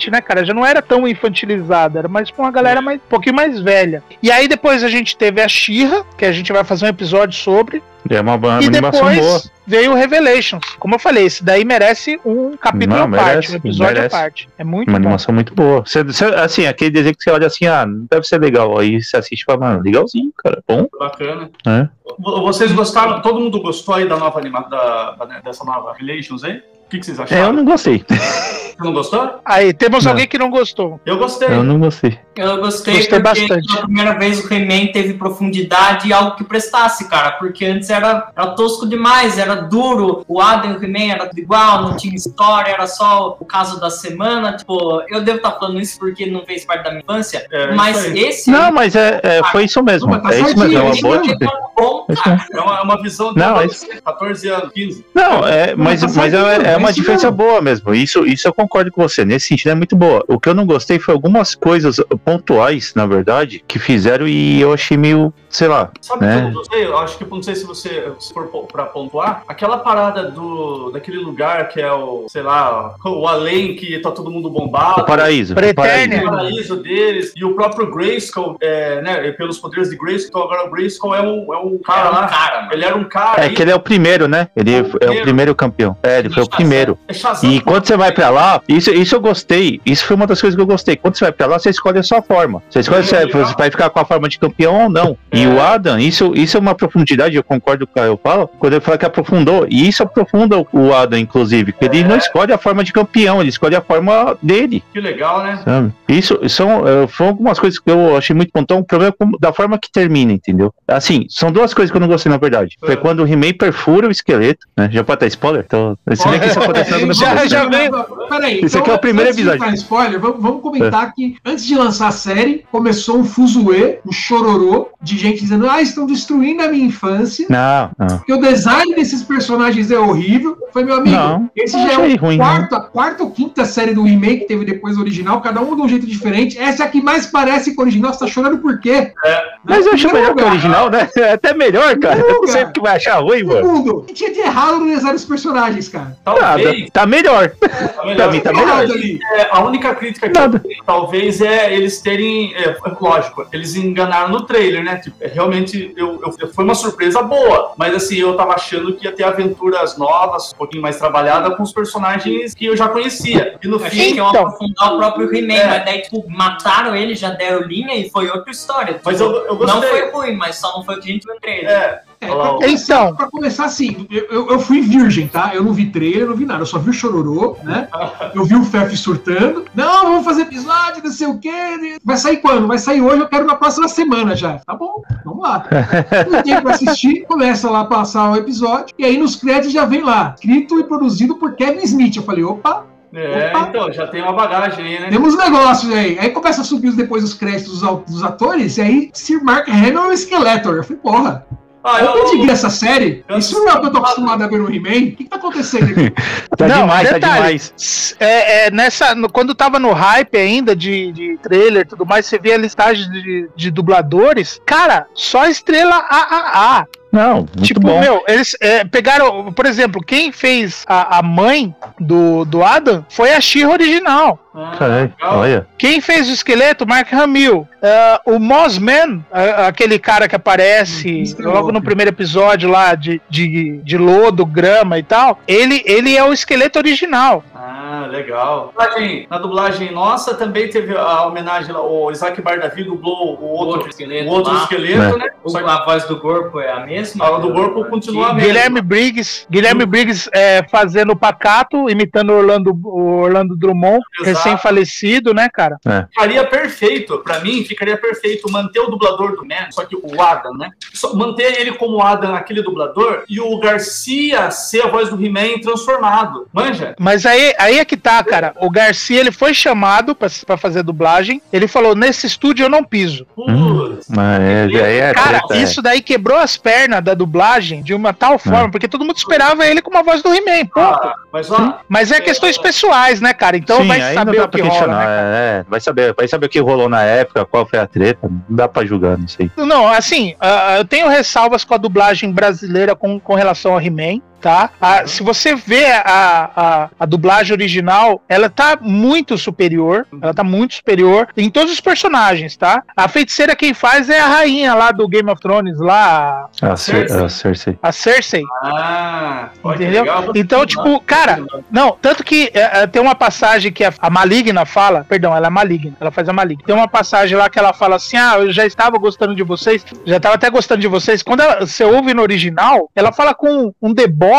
né, cara? Já não era tão infantilizado, era mais pra uma galera mais, um pouquinho mais velha. E aí depois a gente teve a Shira, que a gente vai fazer um episódio sobre, É uma, uma e animação boa. depois veio o Revelations. Como eu falei, esse daí merece um capítulo Não, à parte, merece, um episódio merece. à parte. É muito Uma bom. animação muito boa. Você, você- assim, aquele desenho que você olha assim, ah, não deve ser legal. Aí você assiste e fala, mano, legalzinho, cara. Bom, Bacana. né? V- Vocês gostaram? Todo mundo gostou aí da nova animação, da, da- dessa nova Relations aí? O que, que vocês É, eu acharam? não gostei. Você não gostou? Aí, temos Não. alguém que não gostou. Eu gostei. Eu não gostei. Eu gostei, Gostei porque bastante. pela primeira vez o He-Man teve profundidade e algo que prestasse, cara. Porque antes era, era tosco demais, era duro. O Adam e o He-Man era tudo igual, não tinha história, era só o caso da semana. Tipo, eu devo estar falando isso porque não fez parte da minha infância. É, mas esse Não, mas é, é, foi isso mesmo. Não, tá é isso mesmo. É uma boa é bom, É isso cara. mesmo. É uma, é uma visão de Não, adolescente, 14 anos, 15. Não, é, mas, tá mas é, é é uma diferença boa mesmo. Isso, isso eu concordo com você. Nesse sentido é muito boa. O que eu não gostei foi algumas coisas pontuais, na verdade, que fizeram e eu achei meio, sei lá. Sabe o É. que eu não gostei? Eu acho que não sei se você se for pra pontuar. Aquela parada do daquele lugar que é o, sei lá, o além que tá todo mundo bombado. O paraíso. o Pretérnia. O paraíso. deles e o próprio Grayskull, é, né, pelos poderes de Grayskull, agora o Grayskull é um, é um cara Era um lá. cara. Ele era um cara. É que ele é o primeiro, né? Ele é o primeiro. primeiro campeão. É, ele foi o primeiro. É Shazam. E quando você vai pra lá, isso, isso eu gostei. Isso foi uma das coisas que eu gostei. Quando você vai pra lá, você escolhe a sua forma. Você escolhe se É, você vai ficar com a forma de campeão ou não. E É. o Adam, isso, isso é uma profundidade, eu concordo com o que eu falo, quando ele fala que aprofundou. E isso aprofunda o- Adam, inclusive. Porque ele É. não escolhe a forma de campeão, ele escolhe a forma dele. Que legal, né? Sabe? Isso são, eh, foram algumas coisas que eu achei muito pontual. O problema é da forma que termina, entendeu? Assim, são duas coisas que eu não gostei, na verdade. Foi É. quando o He-Man perfura o esqueleto, né? Já pode dar spoiler? Então, você vê que isso aconteceu no Já- já- né? Peraí, Esse aqui é o primeiro episódio. spoiler, vamos, vamos comentar que antes de lançar a série, começou um fuzuê, um chororô de gente dizendo: ah, estão destruindo a minha infância. Não, não. Porque o design desses personagens é horrível. Foi meu amigo. Não, esse já é o ruim, né? quarto, a quarta ou quinta série do remake que teve depois do original, cada um de um jeito diferente. Essa é a que mais parece com o original. Você tá chorando por quê? Mas eu acho melhor que o lugar, original, né? É até melhor, cara. Eu não sei lugar. porque vai achar ruim, mano. Segundo, o que tinha de errado no design dos personagens, cara? Nada. Talvez. Tá melhor. tá Pra melhor. mim tá Errado melhor. É, a única crítica que Nada. eu tenho, talvez é eles terem. É, lógico, eles enganaram no trailer, né? Tipo, é, realmente eu, eu- foi uma surpresa boa. Mas assim, eu tava achando que ia ter aventuras novas, um pouquinho mais trabalhada com os personagens que eu já conhecia. E no Eu fim. achei que iam Então. aprofundar o próprio He-Man, É. mas daí, tipo, mataram ele, já deram linha e foi outra história. Mas Tipo, eu, eu não gostei. foi ruim, mas só não foi o que a gente viu no trailer. É, É, Olha lá, pra ó. começar, Então. pra começar assim, eu, eu, fui virgem, tá? Eu não vi trailer, não vi nada. Eu só vi o chororô, né? Eu vi o Fef surtando. Não, vamos fazer episódio, não sei o quê. Vai sair quando? Vai sair hoje, eu quero na próxima semana já. Tá bom, vamos lá. Não tem pra assistir, começa lá a passar o episódio. E aí nos créditos já vem lá, escrito e produzido por Kevin Smith. Eu falei, opa, é, Opa. então, já tem uma bagagem aí, né? temos negócios aí. Aí começa a subir os- depois os créditos dos, atores, e aí Sir Mark Hamill e o Skeletor. Eu falei, porra, Ah, eu consegui essa série? eu- Isso não é o que eu tô acostumado a ver no He-Man? O que, que tá acontecendo aqui? Tá Não, demais, tá detalhe, demais. S- É, é, nessa, no- quando tava no hype ainda de, de trailer e tudo mais, você via a listagem de, de dubladores. Cara, só estrela AAA. Não, muito tipo, bom. meu, eles é, pegaram, por exemplo, quem fez a, a mãe do, do Adam foi a She original. Ah, olha. Quem fez o esqueleto? Mark Hamill. Ah, o Mossman, ah, aquele cara que aparece logo no primeiro episódio lá de, de, de lodo, grama e tal, ele, ele é o esqueleto original. Ah, legal. Dublagem- Na dublagem nossa também teve a homenagem lá, o Isaac Bardavi dublou o O outro, outro esqueleto. o outro lá. esqueleto, né? O- Só que a voz do corpo é a mesma? A do corpo continua a mesma. Guilherme Briggs, Guilherme Briggs é, fazendo o pacato, imitando Orlando, o Orlando Drummond, Exato. Recém-falecido, né, cara? ficaria perfeito, pra mim, ficaria perfeito manter o dublador do Man, só que o Adam, né? Só manter ele como Adam, aquele dublador, e o Garcia ser a voz do He-Man transformado. Manja? Mas aí, aí é que tá, cara. O Garcia, ele foi chamado pra, pra fazer dublagem. Ele falou, nesse estúdio eu não piso. Putz. Mas é, aí é Cara, treta, é. isso daí quebrou as pernas da dublagem de uma tal forma, porque todo mundo esperava ele com a voz do He-Man, pô. Ah, mas ó, Mas é questões pessoais, né, cara? Então Sim, vai saber não dá pra rola, questionar, né? cara? é, é, vai saber, vai saber o que rolou na época, qual foi a treta, não dá pra julgar, não sei. Não, assim, ah, eu tenho ressalvas com a dublagem brasileira com, com relação ao He-Man. Tá? Ah, se você vê a, a, a dublagem original, ela tá muito superior. Ela tá muito superior em todos os personagens, tá? A feiticeira quem faz é a rainha lá do Game of Thrones, lá, A, Cer Cersei. a Cersei. a Cersei. ah, Entendeu? legal. Então, tipo, cara, não, tanto que é, é, tem uma passagem que a, a Maligna fala, perdão, ela é maligna, ela faz a maligna. Tem uma passagem lá que ela fala assim: ah, eu já estava gostando de vocês, já estava até gostando de vocês. Quando ela- você ouve no original, ela fala com um deboche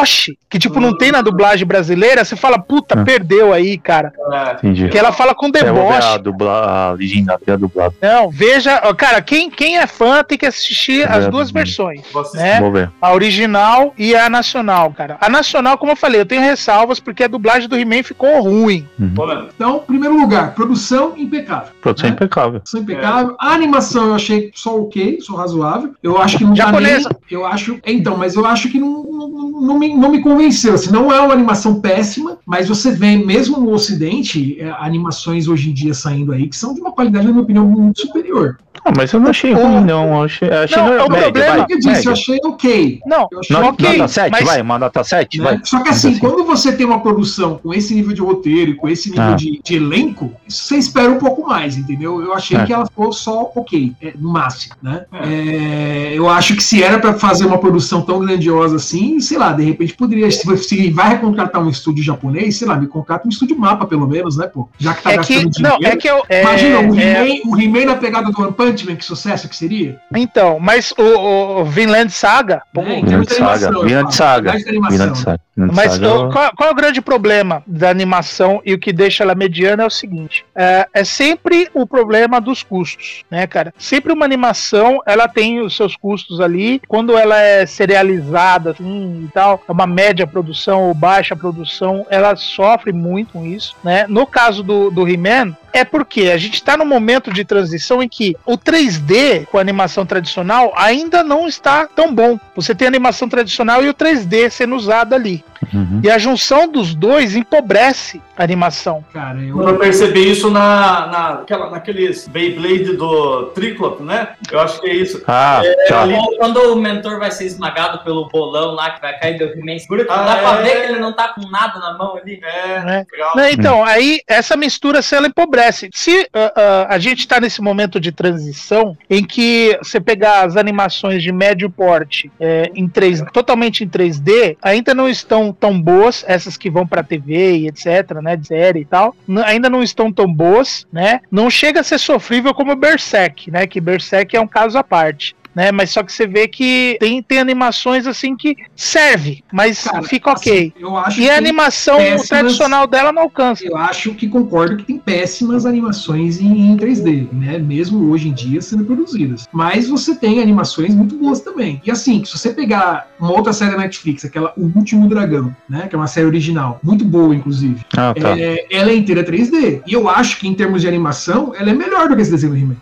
que, tipo, não tem na dublagem brasileira, você fala, puta, Hum. perdeu aí, cara. É, Entendi. Que ela fala com É, ver a, deboche. dubla, a dublada. Não, veja, cara, quem, quem é fã tem que assistir as É, duas hum. versões. você né? Vou ver. A original e a nacional, cara. A nacional, como eu falei, eu tenho ressalvas porque a dublagem do He-Man ficou ruim. Vendo. Então, primeiro lugar, produção impecável. Produção É. impecável. Produção impecável. A animação eu achei só ok, só razoável. Eu acho que não Japonesa. tá nem. Eu acho. Então, mas eu acho que não, não, não me, não me convenceu. Assim, não é uma animação péssima, mas você vê, mesmo no Ocidente, é, animações hoje em dia saindo aí que são de uma qualidade, na minha opinião, muito superior. Ah, mas eu não achei O- ruim, não. Eu achei, eu achei Não, no- é o média, problema vai, Como eu disse, média. eu achei ok. Não, Eu achei Nota, ok, nota 7, mas- vai, uma nota 7, né? vai. Só que assim, quando você tem uma produção com esse nível de roteiro e com esse nível Ah. de, de elenco, você espera um pouco mais, entendeu? Eu achei É. que ela ficou só ok, é, no máximo, né? É, eu acho que se era pra fazer uma produção tão grandiosa assim, sei lá, de repente poderia, se, se vai contratar um estúdio japonês, sei lá, me contrata um estúdio mapa pelo menos, né, pô? Já que tá É gastando que, não, dinheiro. é que eu. é- Imagina, o é- He-Man o He-Man na pegada do One Punch Man, que sucesso que seria. então, mas o, o Vinland Saga. Né? Em Vinland Saga, Vinland Saga, Vinland né? Saga. Vinland Mas Saga, o- qual, qual é o grande problema da animação e o que deixa ela mediana é o seguinte: é, é sempre o problema dos custos, né, cara? Sempre uma animação ela tem os seus custos ali. Quando ela é serializada assim e tal, é uma média produção ou baixa produção, ela sofre muito com isso, né? No caso do, do He-Man, é porque a gente está num momento de transição em que o 3D com a animação tradicional ainda não está tão bom. Você tem a animação tradicional e o 3D sendo usado ali. Uhum. E a junção dos dois empobrece a animação. Cara, eu, Eu percebi isso na, na, naquela, naqueles Beyblade do Triclop, né? Eu acho que é isso. Ah, tá. ali- Ou Quando o mentor vai ser esmagado pelo bolão lá, que vai cair do He-Man, segura, Ah, dá pra é. ver que ele não tá com nada na mão ali. É, Né? legal. Então, aí essa mistura se ela empobrece. Se ah, ah, a gente está nesse momento de transição em que você pegar as animações de médio porte é, em 3, totalmente em 3D, ainda não estão tão boas, essas que vão para TV e etc, né, de série e tal, ainda não estão tão boas, né? Não chega a ser sofrível como Berserk, né? Que Berserk é um caso à parte. Né, mas só que você vê que tem, tem animações assim que serve, mas Cara, fica ok. assim, eu acho e a animação péssimas- tradicional dela não alcança. Eu acho que concordo que tem péssimas animações em, em 3D, né? Mesmo hoje em dia sendo produzidas. Mas você tem animações muito boas também. E assim, se você pegar uma outra série da Netflix, aquela O Último Dragão, né? Que é uma série original, muito boa, inclusive. Ah, tá. É, ela é inteira 3D. E eu acho que em termos de animação, ela é melhor do que esse desenho do He-Man.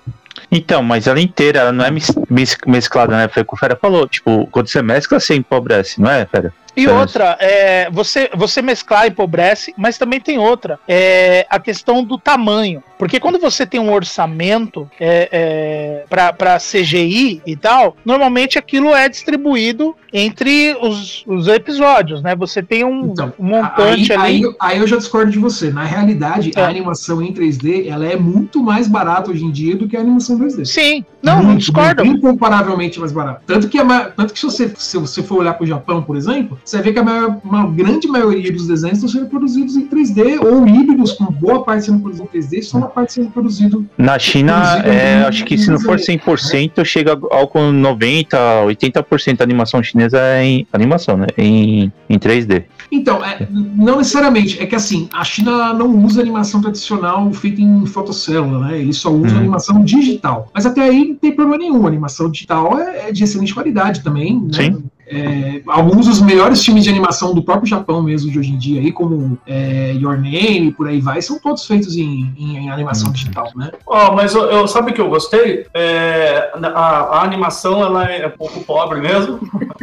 Então, mas ela inteira, ela não é mes- mes- mesclada, né? Foi o que o Fera falou. Tipo, quando você mescla, você empobrece, não é, Fera? E É. outra, é, você, você mesclar empobrece, mas também tem outra, é a questão do tamanho. Porque quando você tem um orçamento é, é, para CGI e tal, normalmente aquilo é distribuído entre os, os episódios, né? Você tem um, Então, um montante aí, ali. Aí, aí eu já discordo de você. Na realidade, É. a animação em 3D ela é muito mais barata hoje em dia do que a animação 2D. Sim, não, não Muito, discordo. Incomparavelmente mais barato. Tanto que, tanto que se, você, se você for olhar para o Japão, por exemplo, você ver que a maior- uma grande maioria dos desenhos estão sendo produzidos em 3D ou híbridos, com boa parte sendo produzido em 3D, só uma parte sendo produzido. Na China, Inclusive, é, acho que se não for 100%, chega ao com 90, 80% da animação chinesa é em animação, né? Em, em 3D. Então, é, não necessariamente. É que assim, a China não usa animação tradicional feita em fotocélula, né? Eles só usam Uhum. animação digital. Mas até aí não tem problema nenhum. A animação digital é, é de excelente qualidade também. Né? Sim. É, alguns dos melhores filmes de animação do próprio Japão mesmo de hoje em dia, aí, como é, Your Name e por aí vai, são todos feitos em, em- em animação Uhum. digital, né? Ó, mas eu, eu- sabe o que eu gostei? É, a, a animação ela é um pouco pobre mesmo.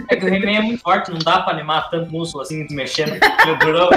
É que o He-Man é muito forte, não dá pra animar tanto músculo assim, mexendo. Ele é durão.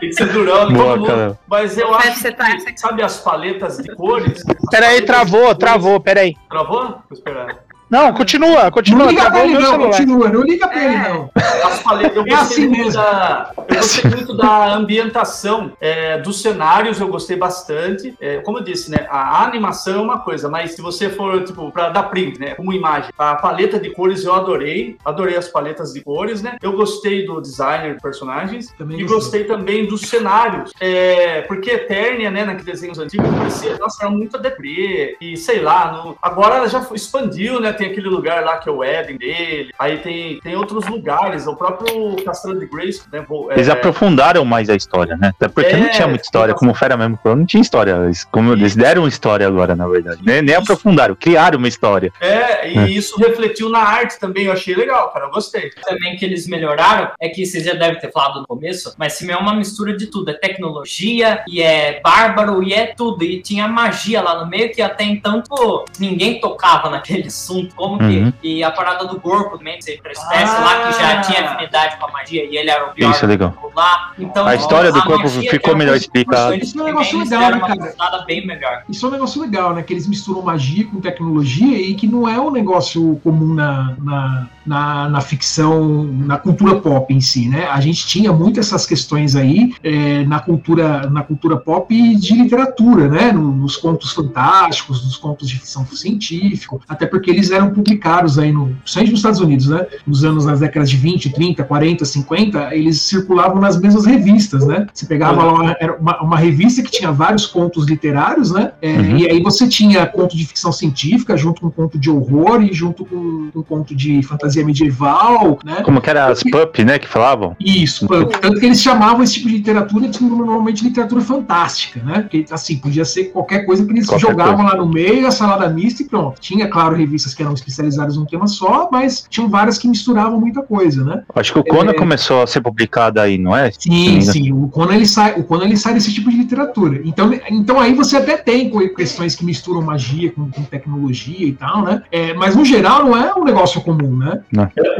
Tem que ser durão, Boa, todo mundo. cara. Mas eu acho ser que, tá- sabe as paletas de cores? Peraí, travou, cores- travou, peraí. Travou? Vou esperar. Não, continua, Não continua. liga pra ele, não, celular. continua, não liga pra ele, É. não. As paletas, eu É gostei assim muito mesmo. da, eu gostei muito da ambientação é, dos cenários, eu gostei bastante. É, como eu disse, né, a animação é uma coisa, mas se você for tipo para dar print, né, como imagem, a paleta de cores eu adorei, adorei as paletas de cores, né. Eu gostei do designer de personagens Também e gostei. gostei também dos cenários, é, porque Eternia, né, naqueles desenhos antigos parecia, nossa, era muito deprê e sei lá, no- agora ela já expandiu, né, tem aquele lugar lá que é o Éden dele, aí tem, tem outros lugares, o próprio Castelo de Grace, né, vou- Eles é, aprofundaram mais a história, né? Até porque É, não tinha muita história, como o Fera mesmo falou, não tinha história. Eles, como eles deram história agora, na verdade. Nem, nem Isso. aprofundaram, criaram uma história. É, e É. isso refletiu na arte também, eu achei legal, cara, eu gostei. também que eles melhoraram é que vocês já devem ter falado no começo, mas esse é uma mistura de tudo. É tecnologia, e é bárbaro, e é tudo. E tinha magia lá no meio que até então pô, ninguém tocava naquele assunto. Como que. Uhum. E a parada do corpo também, que você espécie lá que já Ah. tinha afinidade com a magia, e ele era o pior Isso é legal. lá. Então, A história do corpo magia ficou que era melhor explicada. Isso é um negócio legal, né, uma cara? bem melhor. Isso é um negócio legal, né? Que eles misturam magia com tecnologia e que não é um negócio comum na, na, na, na ficção, na cultura pop em si, né? A gente tinha muito essas questões aí é, na, cultura, na cultura pop de literatura, né? No- Nos contos fantásticos, nos contos de ficção científico, até porque eles eram publicados aí no, principalmente nos Estados Unidos, né? Nos anos, nas décadas de 20, 30, 40, 50, eles circulavam nas mesmas revistas, né? Você pegava lá uma, uma, revista que tinha vários contos literários, né? É, Uhum. E aí você tinha conto de ficção científica junto com conto de horror e junto com um conto de fantasia medieval, né? Como que era as pup, né? Que falavam? Isso, tanto que eles chamavam esse tipo de literatura de normalmente literatura fantástica, né? Porque assim, podia ser qualquer coisa que eles Qualquer jogavam lá no meio, a salada mista e pronto. Tinha, claro, revistas que eram especializadas num tema só, mas tinham várias que misturavam muita coisa, né? Acho que o Conan É. começou a ser publicado aí, não é? Sim, Sim, sim. O Conan ele sai, o Conan ele sai desse tipo de literatura. Então, então aí você até tem questões que misturam magia com, com tecnologia e tal, né? É, mas no geral não é um negócio comum, né?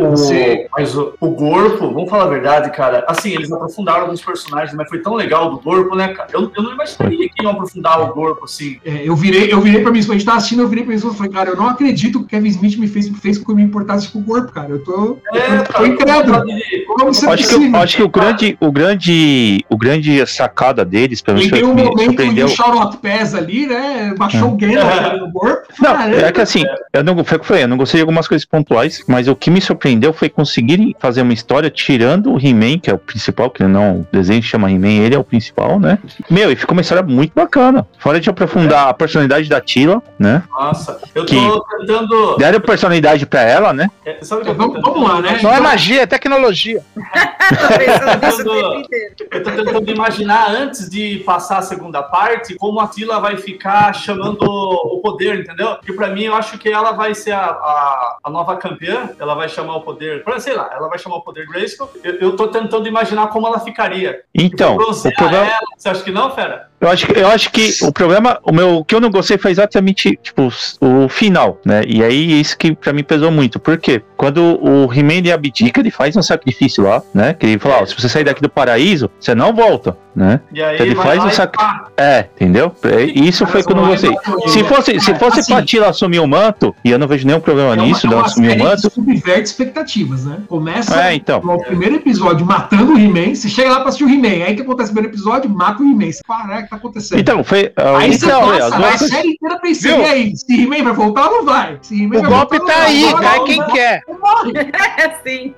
O, Você- Mas o, o Gorpo, vamos falar a verdade, cara. Assim, eles aprofundaram alguns personagens, mas foi tão legal do Gorpo, né, cara? Eu, eu não imaginaria que iam aprofundar o Gorpo, assim. É, eu virei, eu virei pra minha esposa, a gente tava assistindo, eu virei pra minha esposa e falei, cara, eu não acredito que Kevin Smith me fez, me fez com que eu me importasse com o corpo, cara. Eu tô. É, eu tô incrédulo. Como isso é Acho que, possível? acho que o grande, o grande, o grande sacada deles, pelo menos Tem um que momento em surpreendeu. o Charlotte Pés ali, né? Baixou o Gandalf ali no corpo. Não, Caramba. é que assim, eu não, foi o que eu falei, eu não gostei de algumas coisas pontuais, mas o que me surpreendeu foi conseguirem fazer uma história tirando o He-Man, que é o principal, que não o desenho chama He-Man, ele é o principal, né? Meu, e ficou uma história muito bacana. Fora de aprofundar a personalidade da Tila, né? Nossa, eu tô Que- tentando. Deram personalidade pra ela, né? é, sabe o que eu tô Vamos- vamos lá, né? Não é magia, é tecnologia. Tô o tempo inteiro. Eu tô tentando imaginar antes de passar a segunda parte como a Tila vai ficar chamando o poder, entendeu? Porque pra mim eu acho que ela vai ser a, a, a nova campeã, ela vai chamar o poder, pra- sei lá, ela vai chamar o poder Grayskull. Eu, eu tô tentando imaginar como ela ficaria. Então, o Bronzear problema, ela. Você acha que não, fera? eu acho, que- eu acho que o problema, o meu, o que eu não gostei foi exatamente, tipo, o final, né? E aí isso que pra mim pesou muito. Por quê? Quando o He-Man abdica, ele faz um sacrifício lá, né? Que ele fala, ó, se você sair daqui do paraíso, você não volta, né? E aí Ele vai faz um sac-. É, entendeu? É, Isso foi não gostei. Se fosse, se fosse Assim, pra Tila assumir o manto, e eu não vejo nenhum problema É uma- nisso, é dela uma assumir o manto. subverte expectativas, né? Começa É, então. no primeiro episódio matando o He-Man, você chega lá pra assistir o He-Man, aí que acontece no primeiro episódio, mata o He-Man. Você fala, o que tá acontecendo? Então, foi. ah, aí você então, passa, as vai duas a série inteira pensando, e aí, se He-Man vai voltar ou não vai? O golpe tá aí, vai vai, quem quer. morre. É sim.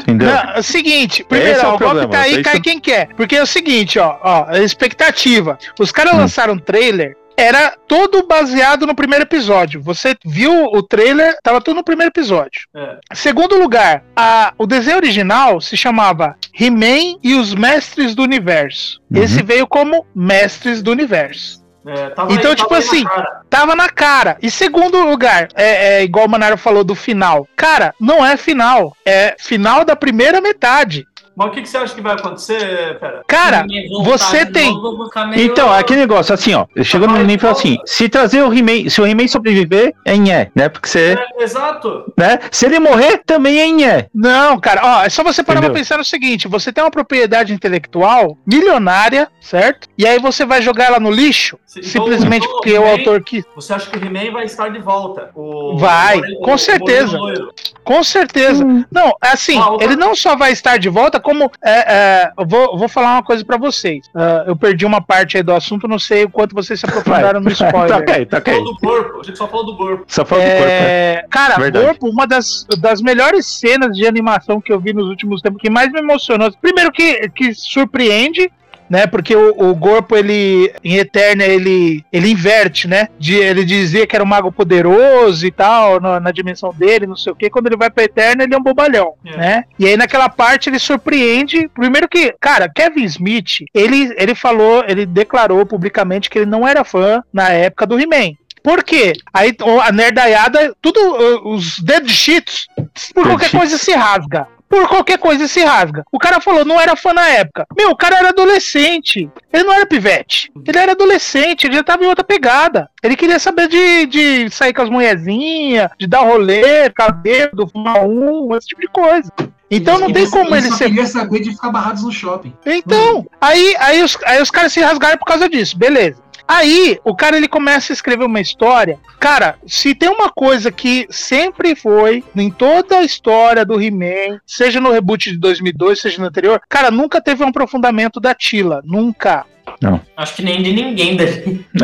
Entendeu? É o seguinte, primeiro, é o o golpe tá aí, cai quem quer. Porque é o seguinte, ó, ó, a expectativa. Os caras Hum. lançaram um trailer, era todo baseado no primeiro episódio. Você viu o trailer, tava tudo no primeiro episódio. É. Segundo lugar, a- o desenho original se chamava He-Man e os Mestres do Universo. Uhum. Esse veio como Mestres do Universo. É, tava Então, aí- tipo tava na assim, cara. Tava na cara. E segundo lugar, é, é igual o Manaro falou do final. Cara, não é final. É final da primeira metade. Mas o que, que você acha que vai acontecer, pera? Cara, você tem. novo, meio- Então, é aquele negócio, assim, ó. Chegou no nível e falou assim: se trazer o He-Man, se o He-Man sobreviver, é em é, né? Porque você. É, exato. Né? Se ele morrer, também é em é. Não, cara, ó, é só você parar pra Entendeu? pensar no seguinte: você tem uma propriedade intelectual milionária, certo? E aí você vai jogar ela no lixo, Se- então, simplesmente então, porque o He-Man- autor quis. Você acha que o He-Man vai estar de volta? O- Vai, o- com o- certeza. o. Com certeza. Não, assim, Ah, outra- ele não só vai estar de volta, como. É, é, eu vou, vou falar uma coisa pra vocês. Ah, eu perdi uma parte aí do assunto, não sei o quanto vocês se aprofundaram no spoiler. Aí. Falou do corpo. A gente só falou do corpo. Só falta do corpo, né? É, cara, Verdade. Corpo, uma das, das melhores cenas de animação que eu vi nos últimos tempos, que mais me emocionou. Primeiro que, que surpreende, né? Porque o, o Corpo, ele, em Eterna, ele, ele inverte, né? De, ele dizia que era um mago poderoso e tal, na, na dimensão dele, não sei o quê. Quando ele vai pra Eterna, ele é um bobalhão, É. né? E aí naquela parte ele surpreende. Primeiro que, cara, Kevin Smith, ele, ele falou, ele declarou publicamente que ele não era fã na época do He-Man. Por quê? Aí a nerdaiada, tudo, uh, os dead sheets, por Dead qualquer sheets. coisa se rasga. Por qualquer coisa se rasga. O cara falou, não era fã na época. Meu, o cara era adolescente. Ele não era pivete. Ele era adolescente, ele já tava em outra pegada. Ele queria saber de, de sair com as mulherzinhas, de dar rolê, ficar bêbado, fumar um, esse tipo de coisa. Então não tem como ele só ser queria saber de ficar barrados no shopping. então, aí, aí, os, aí os caras se rasgaram por causa disso, beleza. Aí, o cara ele começa a escrever uma história. Cara, se tem uma coisa que sempre foi em toda a história do He-Man, seja no reboot de 2002, seja no anterior, cara, nunca teve um aprofundamento da Tila. Nunca. Acho que nem de ninguém dali.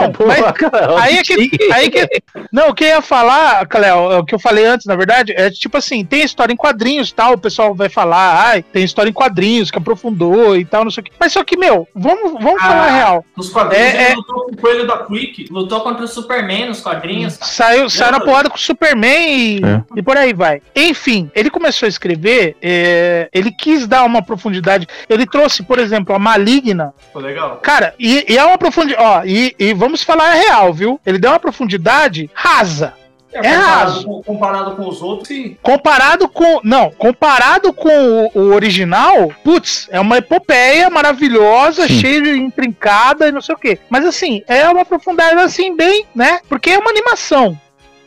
Não, Pô, mas- cara, Aí é que, aí que. Não, o que eu ia falar, Cléo, o que eu falei antes, na verdade, é tipo assim: tem história em quadrinhos e tal, o pessoal vai falar, ai, tem história em quadrinhos que aprofundou e tal, não sei o quê. Mas só que, meu, vamos, vamos Ah. falar a real. Nos quadrinhos É, ele é. lutou com o coelho da Quick. Lutou contra o Superman nos quadrinhos, cara. Saiu, saiu na porrada com o Superman e, É. e por aí vai. Enfim, ele começou a escrever, é, ele quis dar uma profundidade. Ele trouxe, por exemplo, a Maligna. Ficou legal. Cara, e, e é uma profundidade. Ó, e, e vamos falar a real, viu? Ele deu uma profundidade rasa. É comparado, raso. com, comparado com os outros, sim. Comparado com. Não, comparado com o, o original, putz, é uma epopeia maravilhosa, Sim. cheia de intrincada e não sei o quê. Mas assim, é uma profundidade assim, bem, né? Porque é uma animação.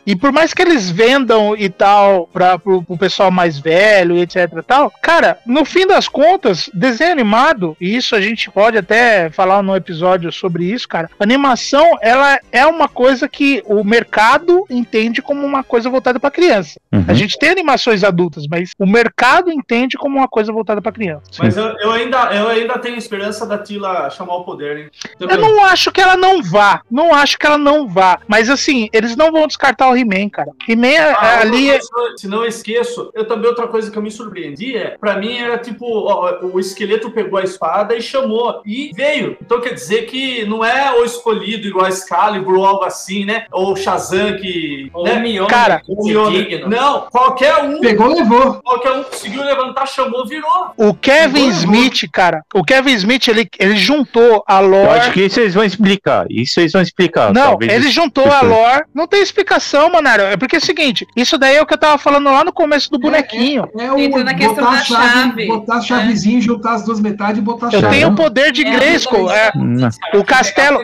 E por mais que eles vendam e tal para pro, pro pessoal mais velho e etc e tal, cara, no fim das contas, desenho animado, e isso a gente pode até falar num episódio sobre isso, cara. Animação, ela é uma coisa que o mercado entende como uma coisa voltada para criança. Uhum. A gente tem animações adultas, mas o mercado entende como uma coisa voltada para criança. Mas eu, eu ainda, eu ainda tenho esperança da Tila chamar o poder, hein? Eu não acho que ela não vá. Não acho que ela não vá. Mas assim, eles não vão descartar o He-Man, cara. He-Man é- Ah, ali outra é. se não eu esqueço, eu também outra coisa que eu me surpreendi é, pra mim era tipo, ó, o esqueleto pegou a espada e chamou e veio. Então quer dizer que não é o escolhido igual a Excalibur ou algo assim, né? Ou Shazam que, Ou né? Cara, que O. Não, qualquer um, Pegou, levou. qualquer um conseguiu levantar, chamou, virou. O Kevin Agora, Smith, cara. O Kevin Smith, ele, ele juntou a Eu lore. acho que isso eles vão explicar. Isso eles vão explicar. Não, ele juntou a lore. Não tem explicação, Manaro. É porque é o seguinte: isso daí é o que eu tava falando lá no começo do bonequinho. É o Entra na questão botar a da chave, chave, botar a né? chavezinha, juntar as duas metades e botar a Eu chave. tenho o poder de É, É, Não. O castelo-.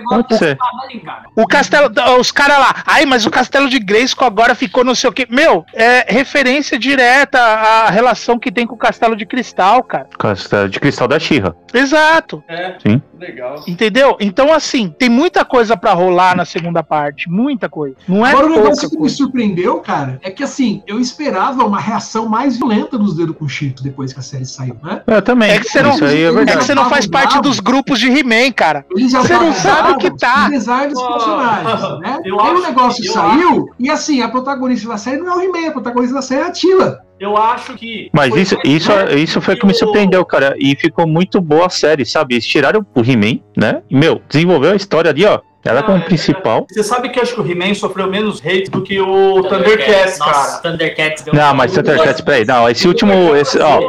O castelo, os caras lá, ai, mas o castelo de Grayskull agora ficou não sei o que. Meu, é referência direta à relação que tem com o castelo de cristal, cara. Castelo de cristal da Xirra. Exato. É. Sim. Legal. Entendeu? Então, assim, tem muita coisa pra rolar na segunda parte. Muita coisa. Não é Agora, o negócio que me coisa. surpreendeu, cara, é que assim, eu esperava uma reação mais violenta dos dedos com Cheetos depois que a série saiu, né? Eu também. É que você não- Isso aí é É que você não faz parte dos grupos de He-Man, cara. Você não sabe o que tá. o design dos Oh, personagens, né? eu Aí o acho- negócio eu saiu, e assim, a protagonista da série não é o He-Man, a protagonista da série é a Tila. Eu acho que. Mas isso, isso, isso foi o que me surpreendeu, cara. E ficou muito boa a série, sabe? Eles tiraram o He-Man, né? E, meu, desenvolveu a história ali, ó. Ela Ah, como é principal. Você sabe que eu acho que o He-Man sofreu menos hate do que o Thundercats, cara. Thundercats deu Não, mas Thundercats, peraí. Não, esse último. Esse, ó,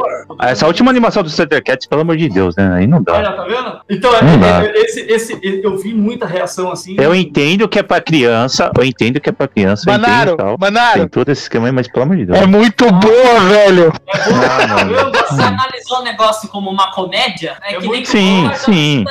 essa última animação do Thundercats, pelo amor de Deus, né? Aí não dá. Olha, tá vendo? Então, é- é- esse, esse, eu vi muita reação assim. Eu entendo que é pra criança, eu entendo que é pra criança, Manaro, tal. Tem Manaro. todo esse esquema aí, mas pelo amor de Deus. É muito boa, velho. Ah, mano. Você analisou o negócio como uma comédia? É, É que muito- nem Sim, sim.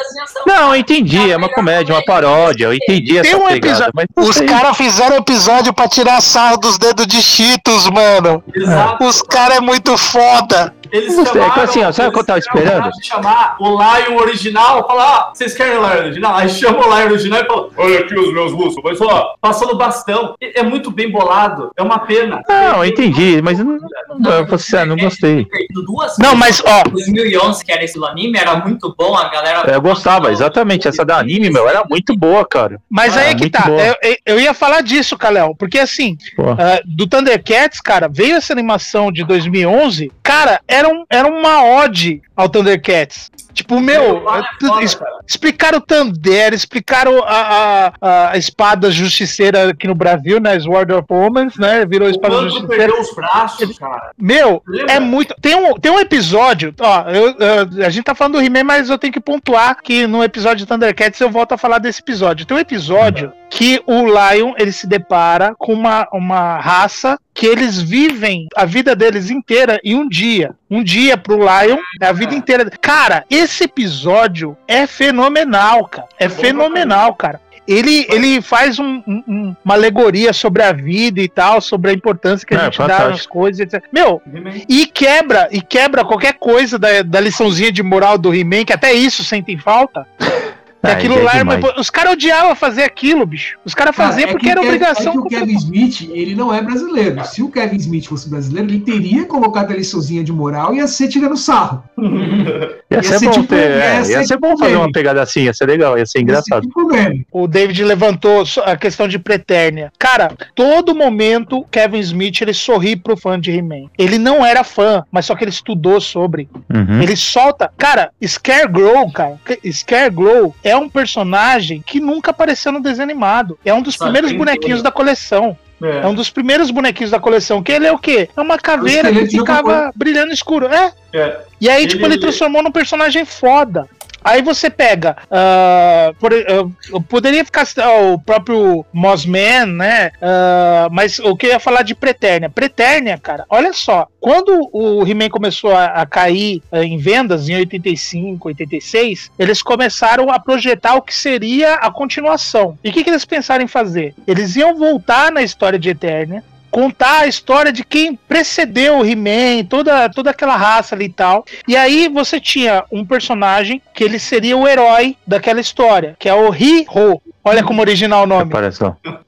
Não, eu entendi, é uma comédia, uma paródia, eu entendi essa um pegada, episódio- Os caras fizeram episódio pra tirar sarro dos dedos de Cheetos, mano. Exato. Os caras é muito foda. Eles Não sei, é que chamaram, assim, ó, sabe o que eu tava esperando? chamar o Lion original, falar, ah, vocês querem o Lion original? Aí chama o Lion original e fala, olha aqui os meus músculos, mas ó, passando bastão. É é muito bem bolado, é uma pena. Não, eu entendi, mas não, não, eu vou ser sincero, não gostei. Duas Não, mas, ó. 2011, que era esse anime, era muito bom, a galera... Eu gostava, exatamente. Essa da anime, meu, era muito boa, cara. Mas Ah, aí é que tá. Eu, eu- ia falar disso, Caléo. Porque assim, Pô. ah, do Thundercats, cara, veio essa animação de 2011. Cara, era, um, era uma ode ao Thundercats. Tipo, meu, foda, es- cara. explicaram o Thunder, explicaram a, a, a espada justiceira aqui no Brasil, né? Sword of Omens, né? Virou O espada justiceira. perdeu os braços, cara. Meu, Lembra? é muito. Tem um, tem um episódio, ó, eu- eu- a gente tá falando do He-Man, mas eu tenho que pontuar que no episódio de Thundercats eu volto a falar desse episódio. Tem um episódio que o Lion ele se depara com uma, uma raça que eles vivem a vida deles inteira em um dia. Um dia pro Lion é a vida inteira. Cara, esse episódio é fenomenal, cara. É pra fenomenal, cara. Ele, ele faz um- um- um- uma alegoria sobre a vida e tal, sobre a importância que a É, gente dá fantástico. nas coisas, etc. Meu, e quebra, e quebra qualquer coisa da, da liçãozinha de moral do He-Man, que até isso sentem falta. Ah, aquilo é lá, mas, pô, os caras odiavam fazer aquilo, bicho. Os caras Cara, faziam é porque que era Kevin- obrigação. É que o Kevin Smith, ele não é brasileiro. Se o Kevin Smith fosse brasileiro, ele teria colocado a liçãozinha de moral e ia ser tirando sarro. Ia Ia ser ser bom tipo- ter, é, ia ser ia ser bom tipo fazer uma pegada assim, ia ser legal, ia ser engraçado. Tipo. O David levantou a questão de pretérnia. Cara, todo momento Kevin Smith ele sorri pro fã de He-Man. Ele não era fã, mas só que ele estudou sobre. Uhum. Ele solta. Cara, Scareglow, cara. Scareglow é um personagem que nunca apareceu no desenho animado. É um dos Sabe, primeiros bonequinhos tudo. da coleção. É um dos primeiros bonequinhos da coleção. Que ele é o quê? É uma caveira que ficava brilhando escuro. É. É. E aí, tipo, Ele- ele transformou num personagem foda. Aí você pega. ah, por- eu poderia ficar ah, o próprio Mossman, né? Ah, mas o que eu ia falar de Preternia? Preternia, cara, olha só. Quando o He-Man começou a, a cair em vendas, em 85, 86, eles começaram a projetar o que seria a continuação. E o que, que eles pensaram em fazer? Eles iam voltar na história de Eternia contar a história de quem precedeu o He-Man, toda, toda aquela raça ali e tal. E aí você tinha um personagem que ele seria o herói daquela história, que é o He-Ho. Olha como original o nome.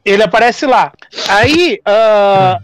Ele aparece lá. Aí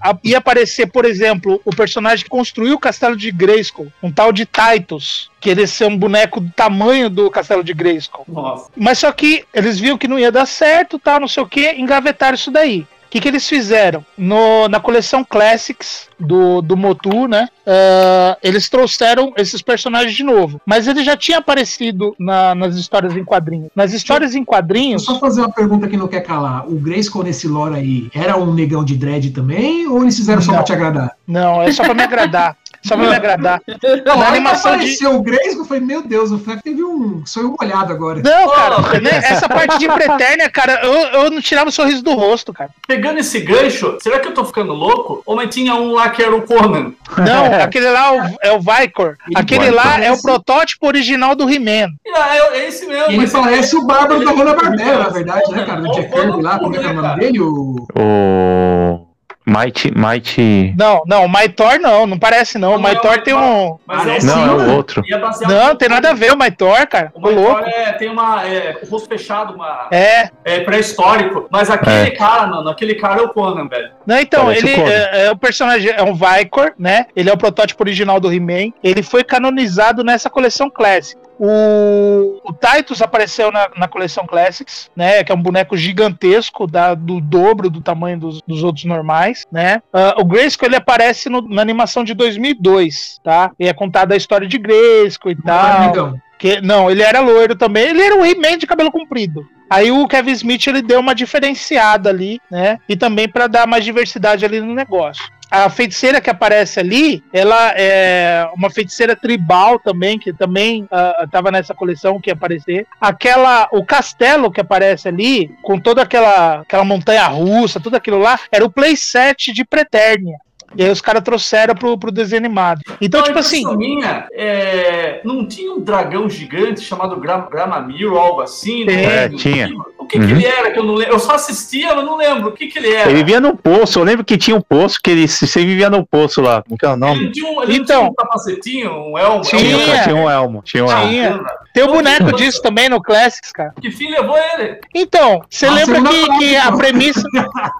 a- ia aparecer, por exemplo, o personagem que construiu o castelo de Grayskull, um tal de Titus, que ele ser um boneco do tamanho do castelo de Grayskull. Nossa. Mas só que eles viam que não ia dar certo, tal, não sei o que, engavetaram isso daí. O que, que eles fizeram? No, na coleção Classics do, do Motu, né? ah, eles trouxeram esses personagens de novo. Mas ele já tinha aparecido na- nas histórias em quadrinhos. Nas histórias em quadrinhos. só fazer uma pergunta que não quer calar. O Grayskull nesse lore aí era um negão de dread também? Ou eles fizeram só Não. pra te agradar? Não, é só pra me agradar. Só pra me agradar. Não, Na animação de- o Grayskull, eu falei, meu Deus, o Fleck teve um sonho molhado agora. Não, cara, né, essa parte de Pretérnia, cara, eu, eu não tirava o sorriso do rosto, cara. Pegando esse gancho, será que eu tô ficando louco? Ou mas tinha um lá que era o Conan? Não, aquele lá é o- é o Vicor. Ele Aquele lá é o protótipo original do He-Man. Ah, é, é esse mesmo. E ele mas- parece o Bárbaro da Hanna Barbera, na verdade, né, cara? Do Jack Kirby lá, como é que é o nome dele? O... O. Might, Might. Não, não, o Maitor não, não parece não. O é Maitor tem um. Mas Parece é Não, é o outro. É Não, tem nada a ver o Maitor, cara. O. Maitor é, tem uma. É, o rosto fechado, uma. É. É pré-histórico. Mas aquele cara, mano, aquele cara é o Conan, velho. Não, então, Parece ele o é, é o personagem, é um Vicor, né? Ele é o protótipo original do He-Man. Ele foi canonizado nessa coleção Classic. O, o Titus apareceu na, na coleção Classics, né? Que é um boneco gigantesco, da, do dobro do tamanho dos, dos outros normais, né? Ah, o Grayskull ele aparece no- na animação de 2002, tá? E é contada a história de Grayskull e Não tal. amigão. Que, não, ele era loiro também. Ele era um He-Man de cabelo comprido. Aí o Kevin Smith ele deu uma diferenciada ali, né? E também para dar mais diversidade ali no negócio. A feiticeira que aparece ali, ela é uma feiticeira tribal também, que também estava nessa coleção que ia aparecer. Aquela, o castelo que aparece ali, com toda aquela, aquela montanha russa, tudo aquilo lá, era o playset de Preternia. E aí os caras trouxeram pro, pro desenho animado. Então, Não, tipo a assim. Minha, é, não tinha um dragão gigante chamado Gra- Gramamir ou algo assim? Tem. Não É, tinha. O que, que Uhum. ele era que eu não lembro? Eu só assistia, mas não lembro. O que, que ele era? Ele vivia no poço. Eu lembro que tinha um poço que ele você vivia no poço lá. Como que é o Ele nome? não tinha um, ele não Então. tinha um capacetinho, um elmo? Tinha. elmo? Tinha, tinha um elmo. Tinha um elmo. Tinha. Bacana. Tem o boneco disso também no Classics, cara. Que fim levou ele? Então, você Na lembra que, que a premissa,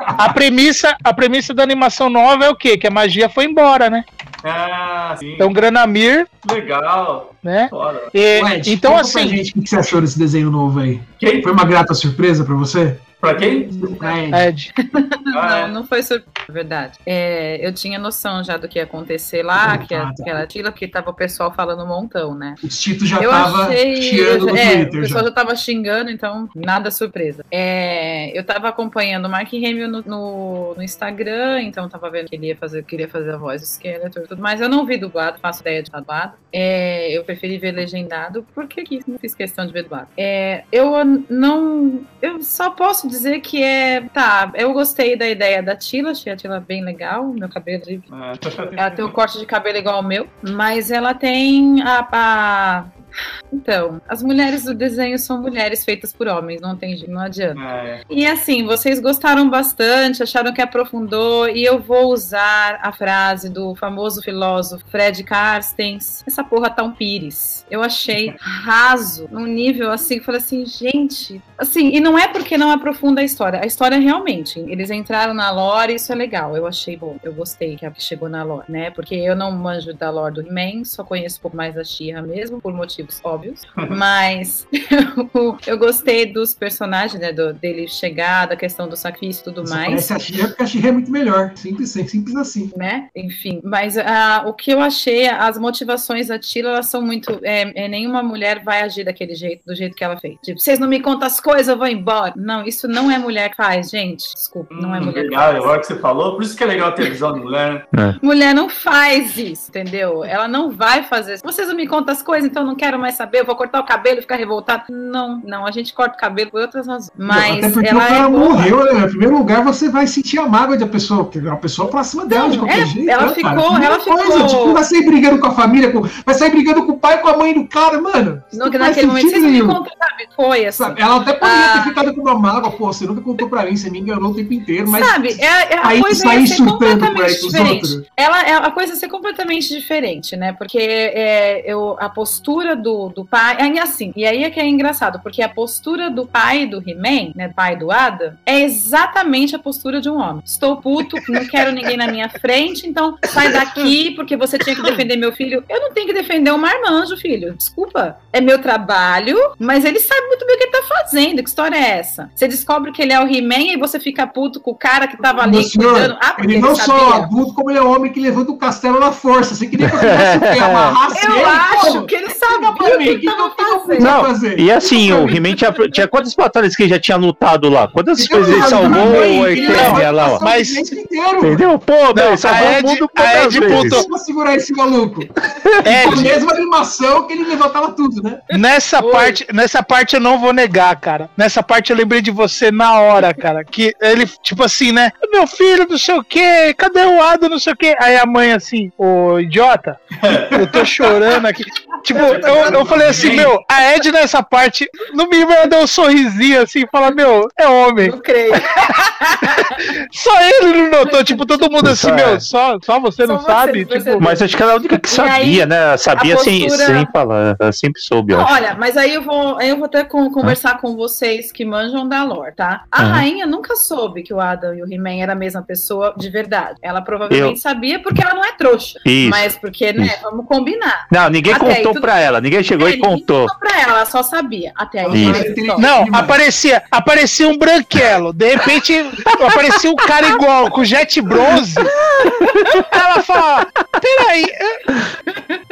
a premissa, a premissa da animação nova é o quê? Que a magia foi embora, né? Ah, sim. Então Granamir, Legal. né? Fora. E- Ed, então assim, gente o que você achou desse desenho novo aí. Quem? Foi uma grata surpresa pra você? Pra quem? Ah, Ed. Ed, Ah, é. Não, não foi surpresa, verdade. É, eu tinha noção já do que ia acontecer lá, Ah, que a- tá. aquela tila que tava o pessoal falando um montão, né? O Tito já eu tava achei. chiando no é, o Twitter. pessoal Já. já tava xingando, então nada surpresa. É, eu tava acompanhando o Mark Hamill no, no, no Instagram, então tava vendo que ele ia fazer, queria fazer a voz do Skeletor e tudo mais. Eu não vi dublado, faço ideia de dublado. É, eu preferi ver legendado, porque quis, não fiz questão de ver dublado. É, eu não. Eu só posso dizer que é. Tá, eu gostei da ideia da Tila, achei a Tila bem legal. Meu cabelo. Ela tem o corte de cabelo igual ao meu, mas ela tem a. a- Então, as mulheres do desenho são mulheres feitas por homens, não tem, não adianta. É. E assim, vocês gostaram bastante, acharam que aprofundou, e eu vou usar a frase do famoso filósofo Fred Carstens: essa porra tá um pires. Eu achei raso, num nível assim, que falei assim, gente. Assim, e não é porque não aprofunda a história. A história realmente, eles entraram na lore, isso é legal. Eu achei bom, eu gostei que a- chegou na lore, né? Porque eu não manjo da lore do He-Man, só conheço um pouco mais da She-Ra mesmo, por motivos óbvios. Mas eu, eu gostei dos personagens, né? Do, dele chegar, da questão do sacrifício e tudo Só mais. Parece a Xirra porque a Xirra é muito melhor. Simples, simples assim. Né? Enfim, mas ah, o que eu achei, as motivações da Tila, elas são muito. É, é, nenhuma mulher vai agir daquele jeito, do jeito que ela fez. Tipo, vocês não me contam as coisas, eu vou embora. Não, isso não é mulher que faz, gente. Desculpa, não é Hum, mulher que legal, faz. agora que você falou, por isso que é legal ter visão de mulher, né? Mulher não faz isso, entendeu? Ela não vai fazer. Vocês não me contam as coisas, então eu não quero mais saber, eu vou cortar o cabelo e ficar revoltado. Não, não, a gente corta o cabelo por outras razões. Mas Até porque ela o cara é morreu, né? Em primeiro lugar, você vai sentir a mágoa da pessoa, porque é uma pessoa próxima dela, de qualquer é, jeito. ela né, ficou- cara? Ela ficou- Coisa, tipo, vai sair brigando com a família, com- vai sair brigando com o pai e com a mãe do cara, mano. No, não naquele momento, não me contam, sabe? Foi assim. Sabe, Ela até poderia Ah. ter ficado com uma mágoa, pô, você nunca contou pra mim, você me enganou o tempo inteiro, mas Sabe, é, é a aí coisa sair surtando por aí diferente. outros. Ela é a coisa ia ser completamente diferente, né? Porque é, eu, a postura do, do pai. É assim, e aí é que é engraçado, porque a postura do pai do He-Man, né? Pai do Adam, é exatamente a postura de um homem. Estou puto, não quero ninguém na minha frente, então sai daqui, porque você tinha que defender meu filho. Eu não tenho que defender o marmanjo, filho. Desculpa. É meu trabalho, mas ele sabe muito bem o que ele tá fazendo. Que história é essa? Você descobre que ele é o He-Man e você fica puto com o cara que tava ali senhor, cuidando. Ah, ele ele, não só é sabia. adulto, como ele é homem que levanta o castelo na força. Você queria que eu fizesse o quê? Amarrasse Eu ele? acho que ele Explica pra mim, o que, eu- eu fazendo. Não, fazer? E assim, o He-Man tinha, tinha quantas batalhas que ele já tinha lutado lá? Quantas Então, vezes ele salvou o Artemia lá, ó? o Mas-. Entendeu? Pô, Não, meu, salvou a o Ed- mundo a quantas Ed vezes? putou. Como segurar esse maluco? Com a Ed, mesma animação que ele levantava tudo, né? nessa Oi. parte, nessa parte eu não vou negar, cara. Nessa parte eu lembrei de você na hora, cara. Que ele, tipo assim, né? Meu filho, não sei o quê, cadê o Ado, não sei o quê. Aí a mãe assim, ô idiota, eu tô chorando aqui. Tipo, eu, eu, eu falei assim, meu, a Ed nessa parte, no mínimo ela deu um sorrisinho assim, e fala, meu, é homem. Não creio. Só ele não notou, tipo, todo mundo assim, Só é. meu, só, só você Só não você sabe? Tipo, percebeu. Mas acho que ela é a única que sabia, aí, né? Sabia a sem, postura- sem falar. Ela sempre soube, Não, olha, mas aí eu vou, aí eu vou até com- conversar com vocês que manjam da lore, tá? A Uhum. rainha nunca soube que o Adam e o He-Man eram a mesma pessoa de verdade. Ela provavelmente Eu- sabia porque ela não é trouxa. Isso. Mas porque, né, Isso. vamos combinar. Não, ninguém Até aí, contou tudo- pra ela. Ninguém chegou É, e ninguém contou. contou pra ela, ela só sabia. Até aí. Não, aparecia, aparecia um branquelo. De repente, aparecia um cara igual, com jet bronze. Ela fala, peraí.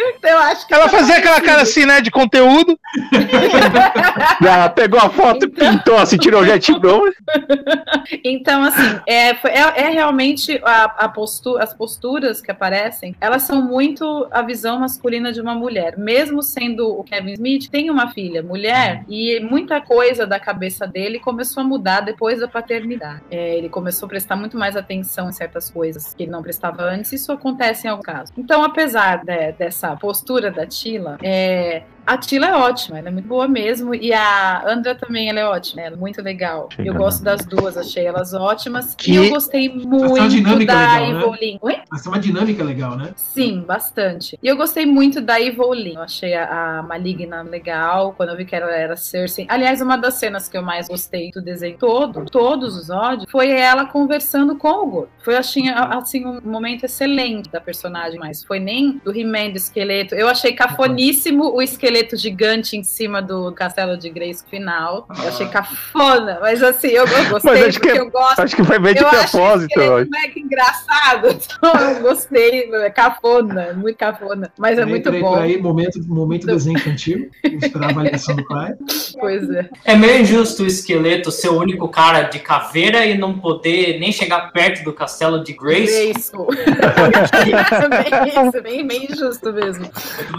Eu acho que Ela tá fazia aquela cara assim, né, de conteúdo. Ela pegou a foto e pintou assim, tirou o jet bro. Então, assim, é, é, é realmente a, a postu- as posturas que aparecem, elas são muito a visão masculina de uma mulher. Mesmo sendo o Kevin Smith, tem uma filha, mulher, e muita coisa da cabeça dele começou a mudar depois da paternidade. É, ele começou a prestar muito mais atenção em certas coisas que ele não prestava antes. Isso acontece em algum caso. Então, apesar de- dessa postura da Tila, é, a Tila é ótima, ela é muito boa mesmo. E a Andra também, ela é ótima, ela é muito legal. Chega, eu gosto das duas, achei elas ótimas. Que- E eu gostei muito dinâmica da legal, né? Evelyn. Oi? Mas tem uma dinâmica legal, né? Sim, bastante. E eu gostei muito da Evelyn. Eu achei a, a Maligna legal, quando eu vi que ela era Cersei. Aliás, uma das cenas que eu mais gostei do desenho todo, todos os ódios, foi ela conversando com o Gordo. Foi, achei, assim, um momento excelente da personagem, mas foi nem do He-Man, do esqueleto. Eu achei cafoníssimo o esqueleto gigante em cima do castelo de Grace final. Eu achei cafona, mas assim, eu, eu gostei acho que porque é- eu gosto Acho que foi meio de eu acho propósito. que ele ó. é mega engraçado. Então eu gostei, é cafona, muito cafona. Mas é muito bom. peraí, momento, momento desenho infantil. Esperar a avaliação do pai. Pois é. É meio injusto o esqueleto ser o único cara de caveira e não poder nem chegar perto do castelo de Grace. Graceful. bem isso, bem, bem injusto mesmo.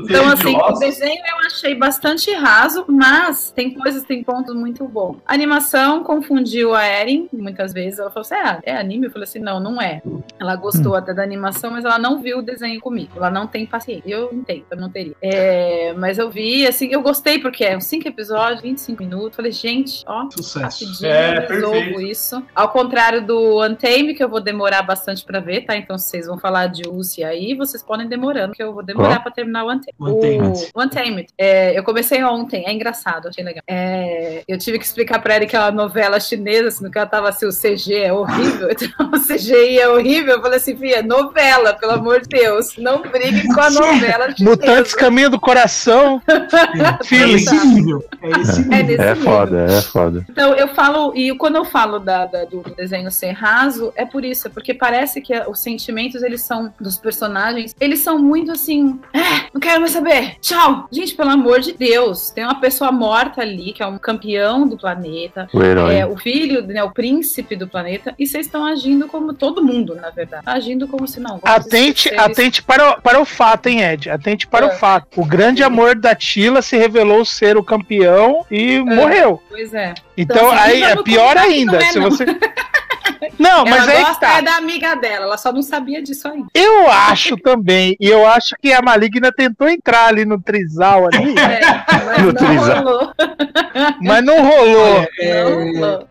Então, assim, o desenho eu achei bastante raso, mas tem coisas, tem pontos muito bons. A animação confundiu a Erin muitas vezes. Ela falou assim: ah, é anime? Eu falei assim: não, não é. Ela gostou até da animação, mas ela não viu o desenho comigo. Ela não tem paciência. Eu entendo, eu não teria. É, mas eu vi, assim, eu gostei porque é uns 5 episódios, 25 minutos. Falei, gente, ó, Sucesso. rapidinho É, resolvo perfeito. isso. Ao contrário do Untame, que eu vou demorar bastante pra ver, tá? Então, se vocês vão falar de Lucy aí, vocês podem demorando, que eu vou demorar pra terminar o. Untamed. O Untamed. É, eu comecei ontem, é engraçado, achei legal. É, eu tive que explicar pra ela que aquela novela chinesa, assim, que ela tava assim, o CG é horrível, então o CGI é horrível. Eu falei assim, filha, novela, pelo amor de Deus, não brigue com a novela chinesa. Mutantes Caminho do Coração. É Filho. esse nível. É esse É nível. desse É nível. foda, é foda. Então, eu falo, e quando eu falo da, da- do desenho ser raso, é por isso, é porque parece que os sentimentos, eles são, dos personagens, eles são muito assim, é, não quero mais saber, tchau. Gente, pelo amor de Deus, tem uma pessoa morta ali, que é um campeão do planeta, O herói. é o filho, né, o príncipe do planeta, e vocês estão agindo como todo mundo, na verdade. Agindo como se não. Atente, atente para, o- para o fato, hein, Ed? Atente para É. o fato. O grande amor da Tila se revelou ser o campeão e morreu. Pois é. Então, assim, aí é pior ainda. é, se não. você. Não, mas ela aí que gosta tá. é da amiga dela, ela só não sabia disso ainda. Eu acho também, e eu acho que a Maligna tentou entrar ali no trisal ali, É, mas No não trisal. rolou. mas não rolou. É, Não rolou.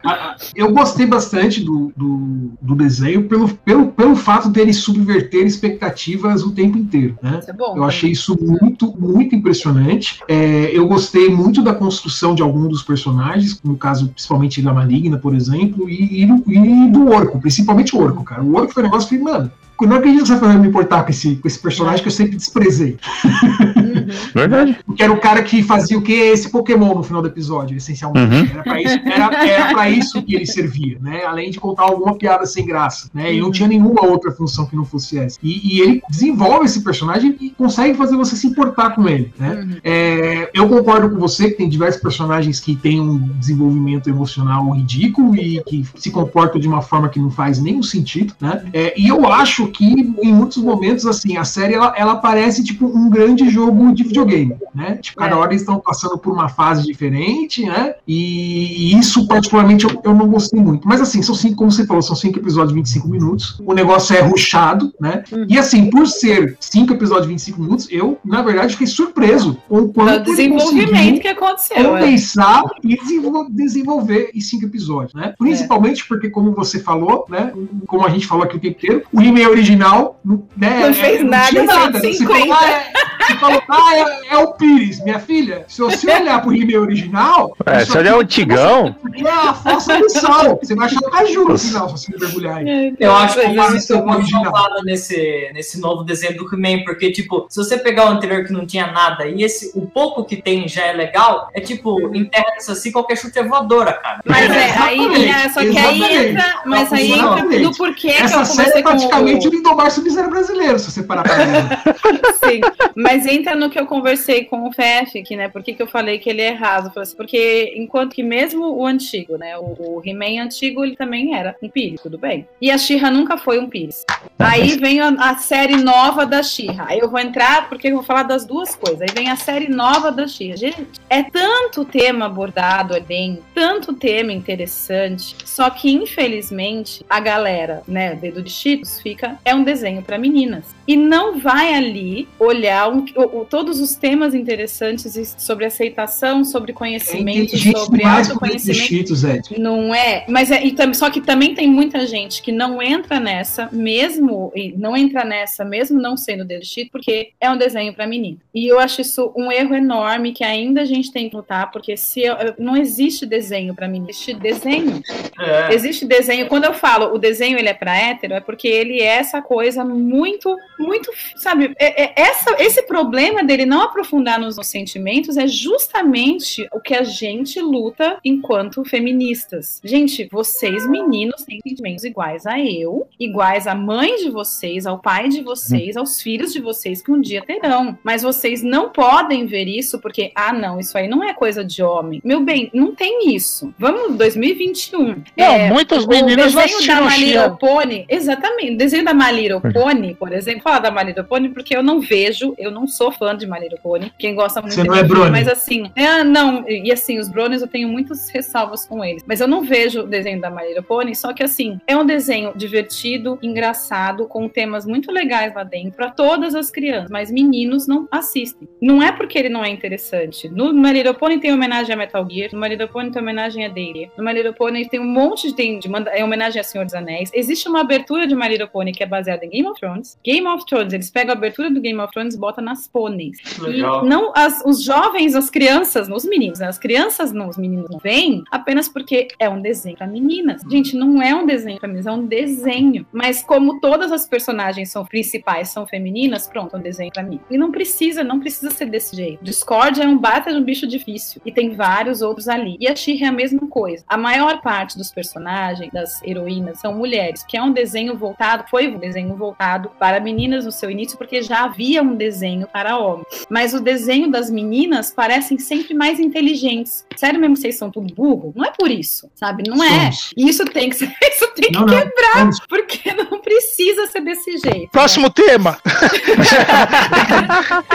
eu gostei bastante do, do, do desenho pelo, pelo, pelo fato dele subverter expectativas o tempo inteiro, né? Isso é bom. Eu achei isso muito, muito impressionante. É, eu gostei muito da construção de alguns dos personagens, no caso, principalmente da Maligna, por exemplo, e, e do, e do Orco, principalmente o Orco, cara. O Orco foi um negócio que, mano, não acredito que você vai me importar com esse, com esse personagem que eu sempre desprezei. Uhum. Verdade. Porque era o cara que fazia o que? Esse Pokémon no final do episódio, essencialmente. Uhum. Era, pra isso, era, era isso que ele servia, né? Além de contar alguma piada sem graça, né? E não tinha nenhuma outra função que não fosse essa. E, e ele desenvolve esse personagem e consegue fazer você se importar com ele, né? Uhum. É, eu concordo com você que tem diversos personagens que têm um desenvolvimento emocional ridículo e que se comportam de uma forma que não faz nenhum sentido, né? É, e eu acho que em muitos momentos assim a série ela, ela parece tipo um grande jogo de videogame, né? Tipo, cada É. hora eles estão passando por uma fase diferente, né? E isso, particularmente, eu, eu não gostei muito. Mas assim, são cinco, como você falou, são cinco episódios de 25 minutos. O negócio é ruchado, né? Uhum. E assim, por ser cinco episódios de 25 minutos, eu, na verdade, fiquei surpreso com o O quanto ele desenvolvimento que aconteceu. é. condensar e desenvol- desenvolver em cinco episódios, né? Principalmente porque, como você falou, né? Como a gente falou aqui o tempo inteiro, o He-Man original, não- né? Não fez nada tinha em nada. Você 150. falou, ah, é, você falou, ah, é, é o Pires, minha filha. Se você olhar pro He-Man original, É, isso se olhar o Tigão, É a fossa do sal. Você vai achar o caju no final, se você mergulhar aí. Eu acho que Pois é. uma Esse é o uma original. salvada nesse, nesse novo desenho do He-Man, porque, tipo, se você pegar o anterior que não tinha nada e esse, o pouco que tem já é legal, é tipo, em terra dessa assim, qualquer chute é voadora, cara. Mas é, aí, é, só que aí exatamente. entra, mas aí Exatamente. entra no porquê que eu Essa série é praticamente com o Lindomar Sub-Zero brasileiro, se você parar pra ver. Sim, mas entra no que eu conversei com o Fef, que, né, por que que eu falei que ele é raso? Assim, porque enquanto que mesmo o antigo, né, o, o He-Man antigo, ele também era um Pires, tudo bem. E a She-Ra nunca foi um Pires. Aí vem a, a série nova da She-Ra. Aí eu vou entrar, porque eu vou falar das duas coisas. Aí vem a série nova da She-Ra. Gente, é tanto tema abordado ali, tanto tema interessante, só que infelizmente a galera, né, dedo de Cheetos, fica, é um desenho para meninas. E não vai ali olhar um- o- o- todos os temas interessantes sobre aceitação, sobre É conhecimento, inteligente sobre autoconhecimento. Cheetos, Ed. Não é, mas é, e só que também tem muita gente que não entra nessa, mesmo e não entra nessa, mesmo não sendo dedo cheat, porque é um desenho para menino. E eu acho isso um erro enorme que ainda a gente tem que lutar, porque se eu- não existe desenho para menino, existe desenho. É. Existe desenho, quando eu falo o desenho ele é para hétero, é porque ele é essa coisa muito, muito, sabe, é- é- essa, esse problema dele não aprofundar nos, sentimentos é justamente o que a gente luta enquanto feministas. Gente, vocês meninos têm sentimentos iguais a eu, iguais à mãe de vocês, ao pai de vocês, aos filhos de vocês que um dia terão. Mas vocês não podem ver isso porque, ah, não, isso aí não é coisa de homem. Meu bem, não tem isso. Vamos 2021. Não, É, muitos o meninos não desenho da. Little Pony, exatamente. O desenho da Little Pony, por exemplo, fala da Little Pony porque eu não vejo, eu não sou fã de My Little Pony. Quem gosta muito Você não é mim, Brony? Mas assim, é, não, e assim, os Bronies eu tenho muitas ressalvas com eles. Mas eu não vejo o desenho da My Little Pony, só que assim, é um desenho divertido, engraçado, com temas muito legais lá dentro, pra todas as crianças, mas meninos não assistem. Não é porque ele não é interessante. No My Little Pony tem homenagem a Metal Gear, no My Little Pony tem homenagem a Deire, no My Little Pony tem um monte de, tem, de manda- é homenagem a Senhor dos Anéis. Existe uma abertura de My Little Pony que é baseada em Game of Thrones. Game of Thrones, eles pegam a abertura do Game of Thrones e botam nas pôneis. Legal. E não as, os jovens, as crianças, os meninos, né? as crianças não, os meninos não vêm apenas porque é um desenho para meninas. Gente, não é um desenho para meninas, é um desenho. Mas como todas as personagens são principais, são femininas, pronto, é um desenho para mim. E não precisa, não precisa ser desse jeito. Discord é um bata de um bicho difícil e tem vários outros ali. E a she é a mesma coisa. A maior parte dos personagens, das heroínas, são mulheres, que é um desenho voltado, foi um desenho voltado para meninas no seu início, porque já havia um desenho para homens. Mas o desenho das meninas parecem sempre mais inteligentes. Sério mesmo que vocês são tudo burro? Não é por isso, sabe? Não é. E Isso tem que ser, isso tem que Não, não. quebrar, Somos. porque não precisa ser desse jeito. Próximo tema.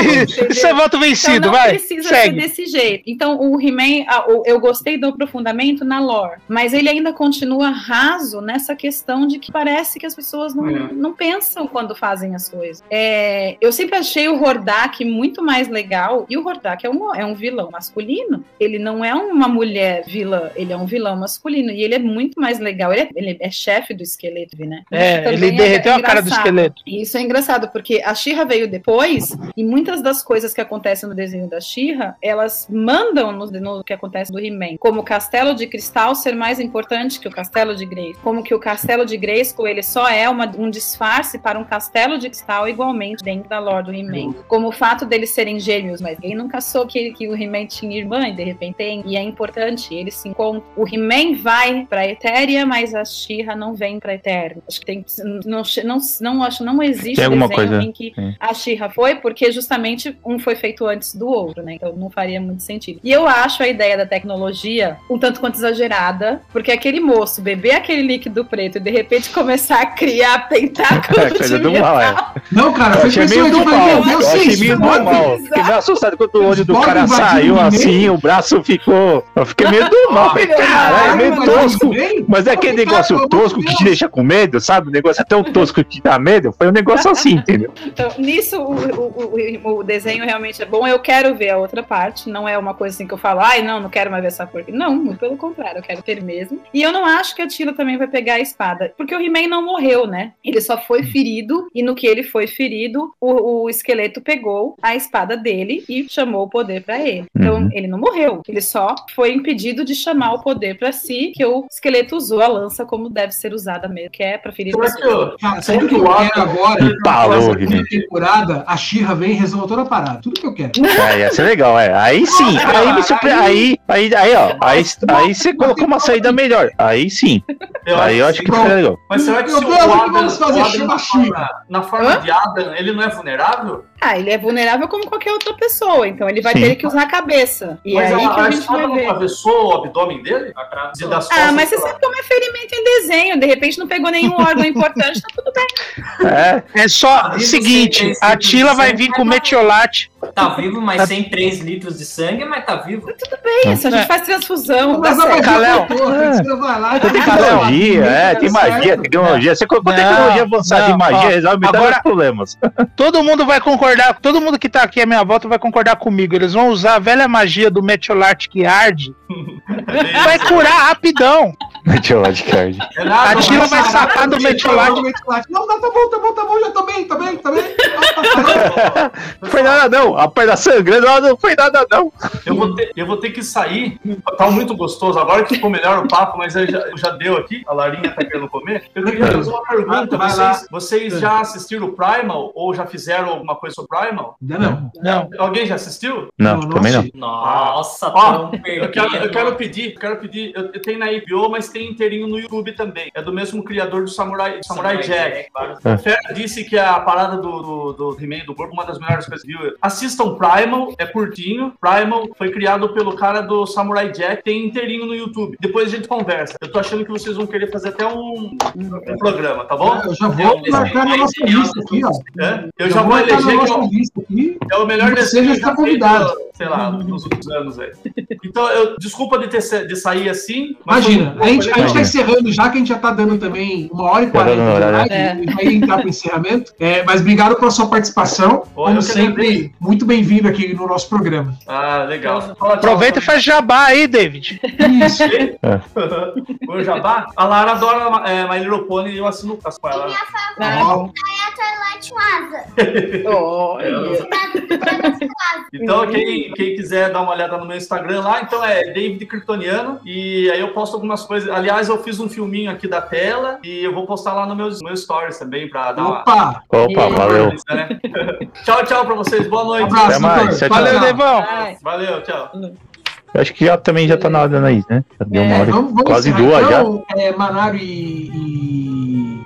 Entendeu? Isso é voto vencido, então não vai. precisa Segue. ser desse jeito. Então o He-Man, eu gostei do aprofundamento na lore, mas ele ainda continua raso nessa questão de que parece que as pessoas não, É. não pensam quando fazem as coisas. É, eu sempre achei o Hordak muito mais legal, e o Hordak é um, é um vilão masculino. Ele não é uma mulher vilã, ele é um vilão masculino, e ele é muito mais legal. Ele é, ele é chefe do esqueleto, né? É, ele derreteu a cara do esqueleto. E isso é engraçado, porque a Shira veio depois, e muitas das coisas que acontecem no desenho da Shira, elas mandam no, no que acontece do He-Man. Como o castelo de cristal ser mais importante que o castelo de Grace. Como que o castelo de Grayskull, ele só é uma- um disfarce para um castelo de cristal igualmente dentro da lore do He-Man. Como o fato deles serem gêmeos, mas ninguém nunca soube que, que o He-Man tinha irmã, e de repente tem, e é importante, eles se encontram. O He-Man vai pra Etéria, mas a Shira não vem pra Eterno. Acho que tem não, não, não, acho não existe Tem alguma desenho coisa, em que sim. a Shira foi, porque justamente um foi feito antes do outro, né? Então não faria muito sentido. E eu acho a ideia da tecnologia um tanto quanto exagerada, porque aquele moço beber aquele líquido preto e de repente começar a criar tentáculos É, coisa de do mal, é. metal, Não, cara, foi impressionante. meio do meu mal. Deus, achei meio normal. Fiquei meio assustado quando o olho do cara saiu assim, o braço ficou. Eu fiquei meio do mal. Caralho, é meio tosco. Mas é aquele negócio tosco que te deixa com medo, sabe? O negócio é tão tosco que te dá medo. Foi um negócio assim, entendeu? Então, nisso, o, o, o, desenho realmente é bom. Eu quero ver a outra parte. Não é uma coisa assim que eu falo, ai, não, não quero mais ver essa porca. Não, muito pelo contrário, eu quero ter mesmo. E eu não acho que a Tila também vai pegar a espada. Porque o He-Man não morreu, né? Ele só foi ferido. E no que ele foi ferido, o, o esqueleto pegou a espada dele e chamou o poder pra ele. Então, Uhum. ele não morreu. Ele só foi impedido de chamar o poder pra si, que o esqueleto usou a lança como deve ser usada mesmo, que é pra ferir que eu, sabe o que eu quero agora? Essa He-Man. temporada, a Xirra vem e resolve toda a parada. Tudo que eu quero. É, ia ser legal, é. Aí sim, aí me surpre... aí, aí, aí, ó, aí, aí você colocou uma saída melhor. Aí sim, aí eu acho que fica legal. Mas será que se o que Adam, fazer? Adam na, forma, na forma de Adam, ele não é vulnerável? Ah, ele é vulnerável como qualquer outra pessoa, então ele vai Sim. ter que usar a cabeça. E mas é aí a, que a a gente espada vai não ver. atravessou o abdômen dele? De, das Ah, mas você pra- sabe como é ferimento em desenho, de repente não pegou nenhum órgão importante, tá tudo bem. É, É só Vivo seguinte, sem a Tila vai de vir com metiolate. Tá vivo, mas Tá- sem 3 litros de sangue, mas tá vivo. Bem, isso, a gente É. faz transfusão, Mas dá a certo. Caléu. É. Você vai lá e tem fala, tecnologia, é, tem tá magia, tecnologia. Você colocou Não, tecnologia avançada não, de magia, resolve agora- dos problemas. Todo mundo vai concordar, todo mundo que tá aqui à minha volta vai concordar comigo. Eles vão usar a velha magia do metiolate que arde. Vai curar rapidão. Card. É nada, A mas- Tila vai sacar do metiolate. Não, não, tá bom, tá bom, tá bom, já tô bem, tá bem, tá bem. Não foi nada não, a perna sangrando, ela não foi nada não. Eu vou, ter, eu vou ter que sair. Tá muito gostoso. Agora que ficou melhor o papo, mas já, já deu aqui. A Larinha tá querendo comer. Eu queria fazer uma pergunta. Vai lá. Vocês, vocês já assistiram o Primal? Ou já fizeram alguma coisa sobre o Primal? Ainda não. Não. Alguém já assistiu? Não, Não, também não. Nossa, Ó, Eu quero, eu quero pedir, eu quero pedir. Eu, eu tenho na HBO, mas tem inteirinho no YouTube também. É do mesmo criador do Samurai, Samurai Jack. É. O Fer disse que a parada do, do, do He-Man do corpo é uma das melhores coisas que viu. Assistam Primal, é curtinho. Primal foi criado pelo cara do Samurai Jack, tem inteirinho no YouTube. Depois a gente conversa. Eu tô achando que vocês vão querer fazer até um, um programa, tá bom? Eu já vou marcar na nossa lista aqui, ó. É? Eu já vou eleger na que nossa é o- lista aqui. é o melhor desenho já já está feito, convidado. sei lá, nos últimos anos aí. Então, eu, desculpa de, ter, de sair assim. Imagina, foi- a gente, a gente tá encerrando já, que a gente já tá dando também uma hora e Tá quarenta de live, né? e vai entrar pro encerramento. É, mas obrigado pela sua participação. Olha, Como eu que sempre, agradeço. Muito bem-vindo aqui no nosso programa. Ah, legal. Fala, tchau. Aproveita e faz jabá aí, David. Isso. o Jabá. A Lara adora é, My Little Pony e eu assino com ela. Ah, Ó, Asa. olha. Então, quem, quem quiser dar uma olhada no meu Instagram lá, então é David Kryptoniano. E aí eu posto algumas coisas. Aliás, eu fiz um filminho aqui da tela e eu vou postar lá no meu, meu stories também pra dar uma. Opa! Opa, E- valeu. né? tchau, tchau pra vocês. Boa noite. Até mais, tchau, Valeu, tchau. Devão. Valeu, tchau. Eu acho que já também já tá na hora aí, né? Já deu uma É, hora, Vamos, vamos quase encerrar, duas já. então, É, Manaro e, e,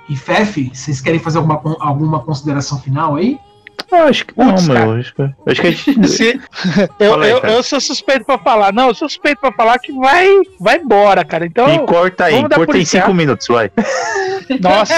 e Fefe, vocês querem fazer alguma, alguma consideração final aí? Ah, acho que não, Putz, meu. cara. Acho que, acho que a gente. Se- eu, aí, eu, cara. eu sou suspeito pra falar. Não, eu sou suspeito pra falar que vai, vai embora, cara. Então, E corta aí, corta em cinco encerrado. minutos, vai. nossa.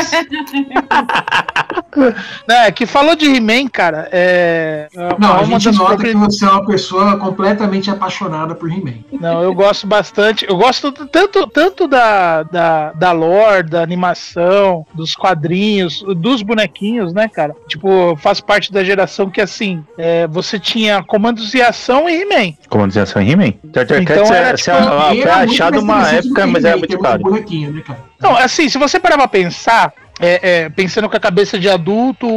é, que falou de He-Man, cara. É, Não, a gente nota que você é uma pessoa completamente apaixonada por He-Man. Não, eu gosto bastante. Eu gosto tanto, tanto da, da, da lore, da animação, dos quadrinhos, dos bonequinhos, né, cara? Tipo, eu faço parte da geração que, assim, é, você tinha comandos de ação e He-Man. Como dizer assim, He-Man? Turtle Então Cats era, é, tipo, é, E foi era achado uma época, mas era He-Man, muito caro. né, cara? Não, assim, se você parar pra pensar, é, é, pensando com a cabeça de adulto,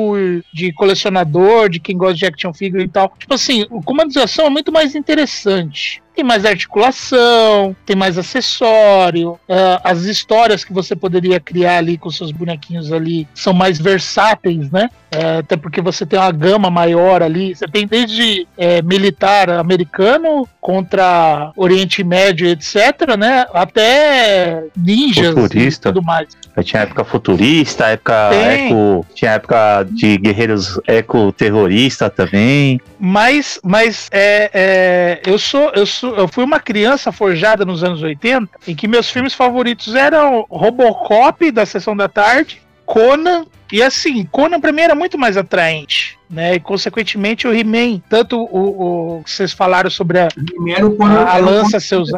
de colecionador, de quem gosta de action figure e tal, tipo assim, o comando de ação é muito mais interessante. Tem mais articulação, tem mais acessório, ah, as histórias que você poderia criar ali com seus bonequinhos ali são mais versáteis, né? É, até porque você tem uma gama maior ali. Você tem desde é, militar americano contra Oriente Médio, etc., né? Até ninjas Futurista. e tudo mais. Tinha época futurista, época Tem. eco. Tinha época de guerreiros eco-terrorista também. Mas, mas é, é, eu sou, eu sou, eu fui uma criança forjada nos anos 80, em que meus filmes favoritos eram Robocop da sessão da tarde, Conan. E assim, Conan pra mim era muito mais atraente. Né, e consequentemente o He-Man, tanto o, o que vocês falaram sobre a, a, a lança desenhos.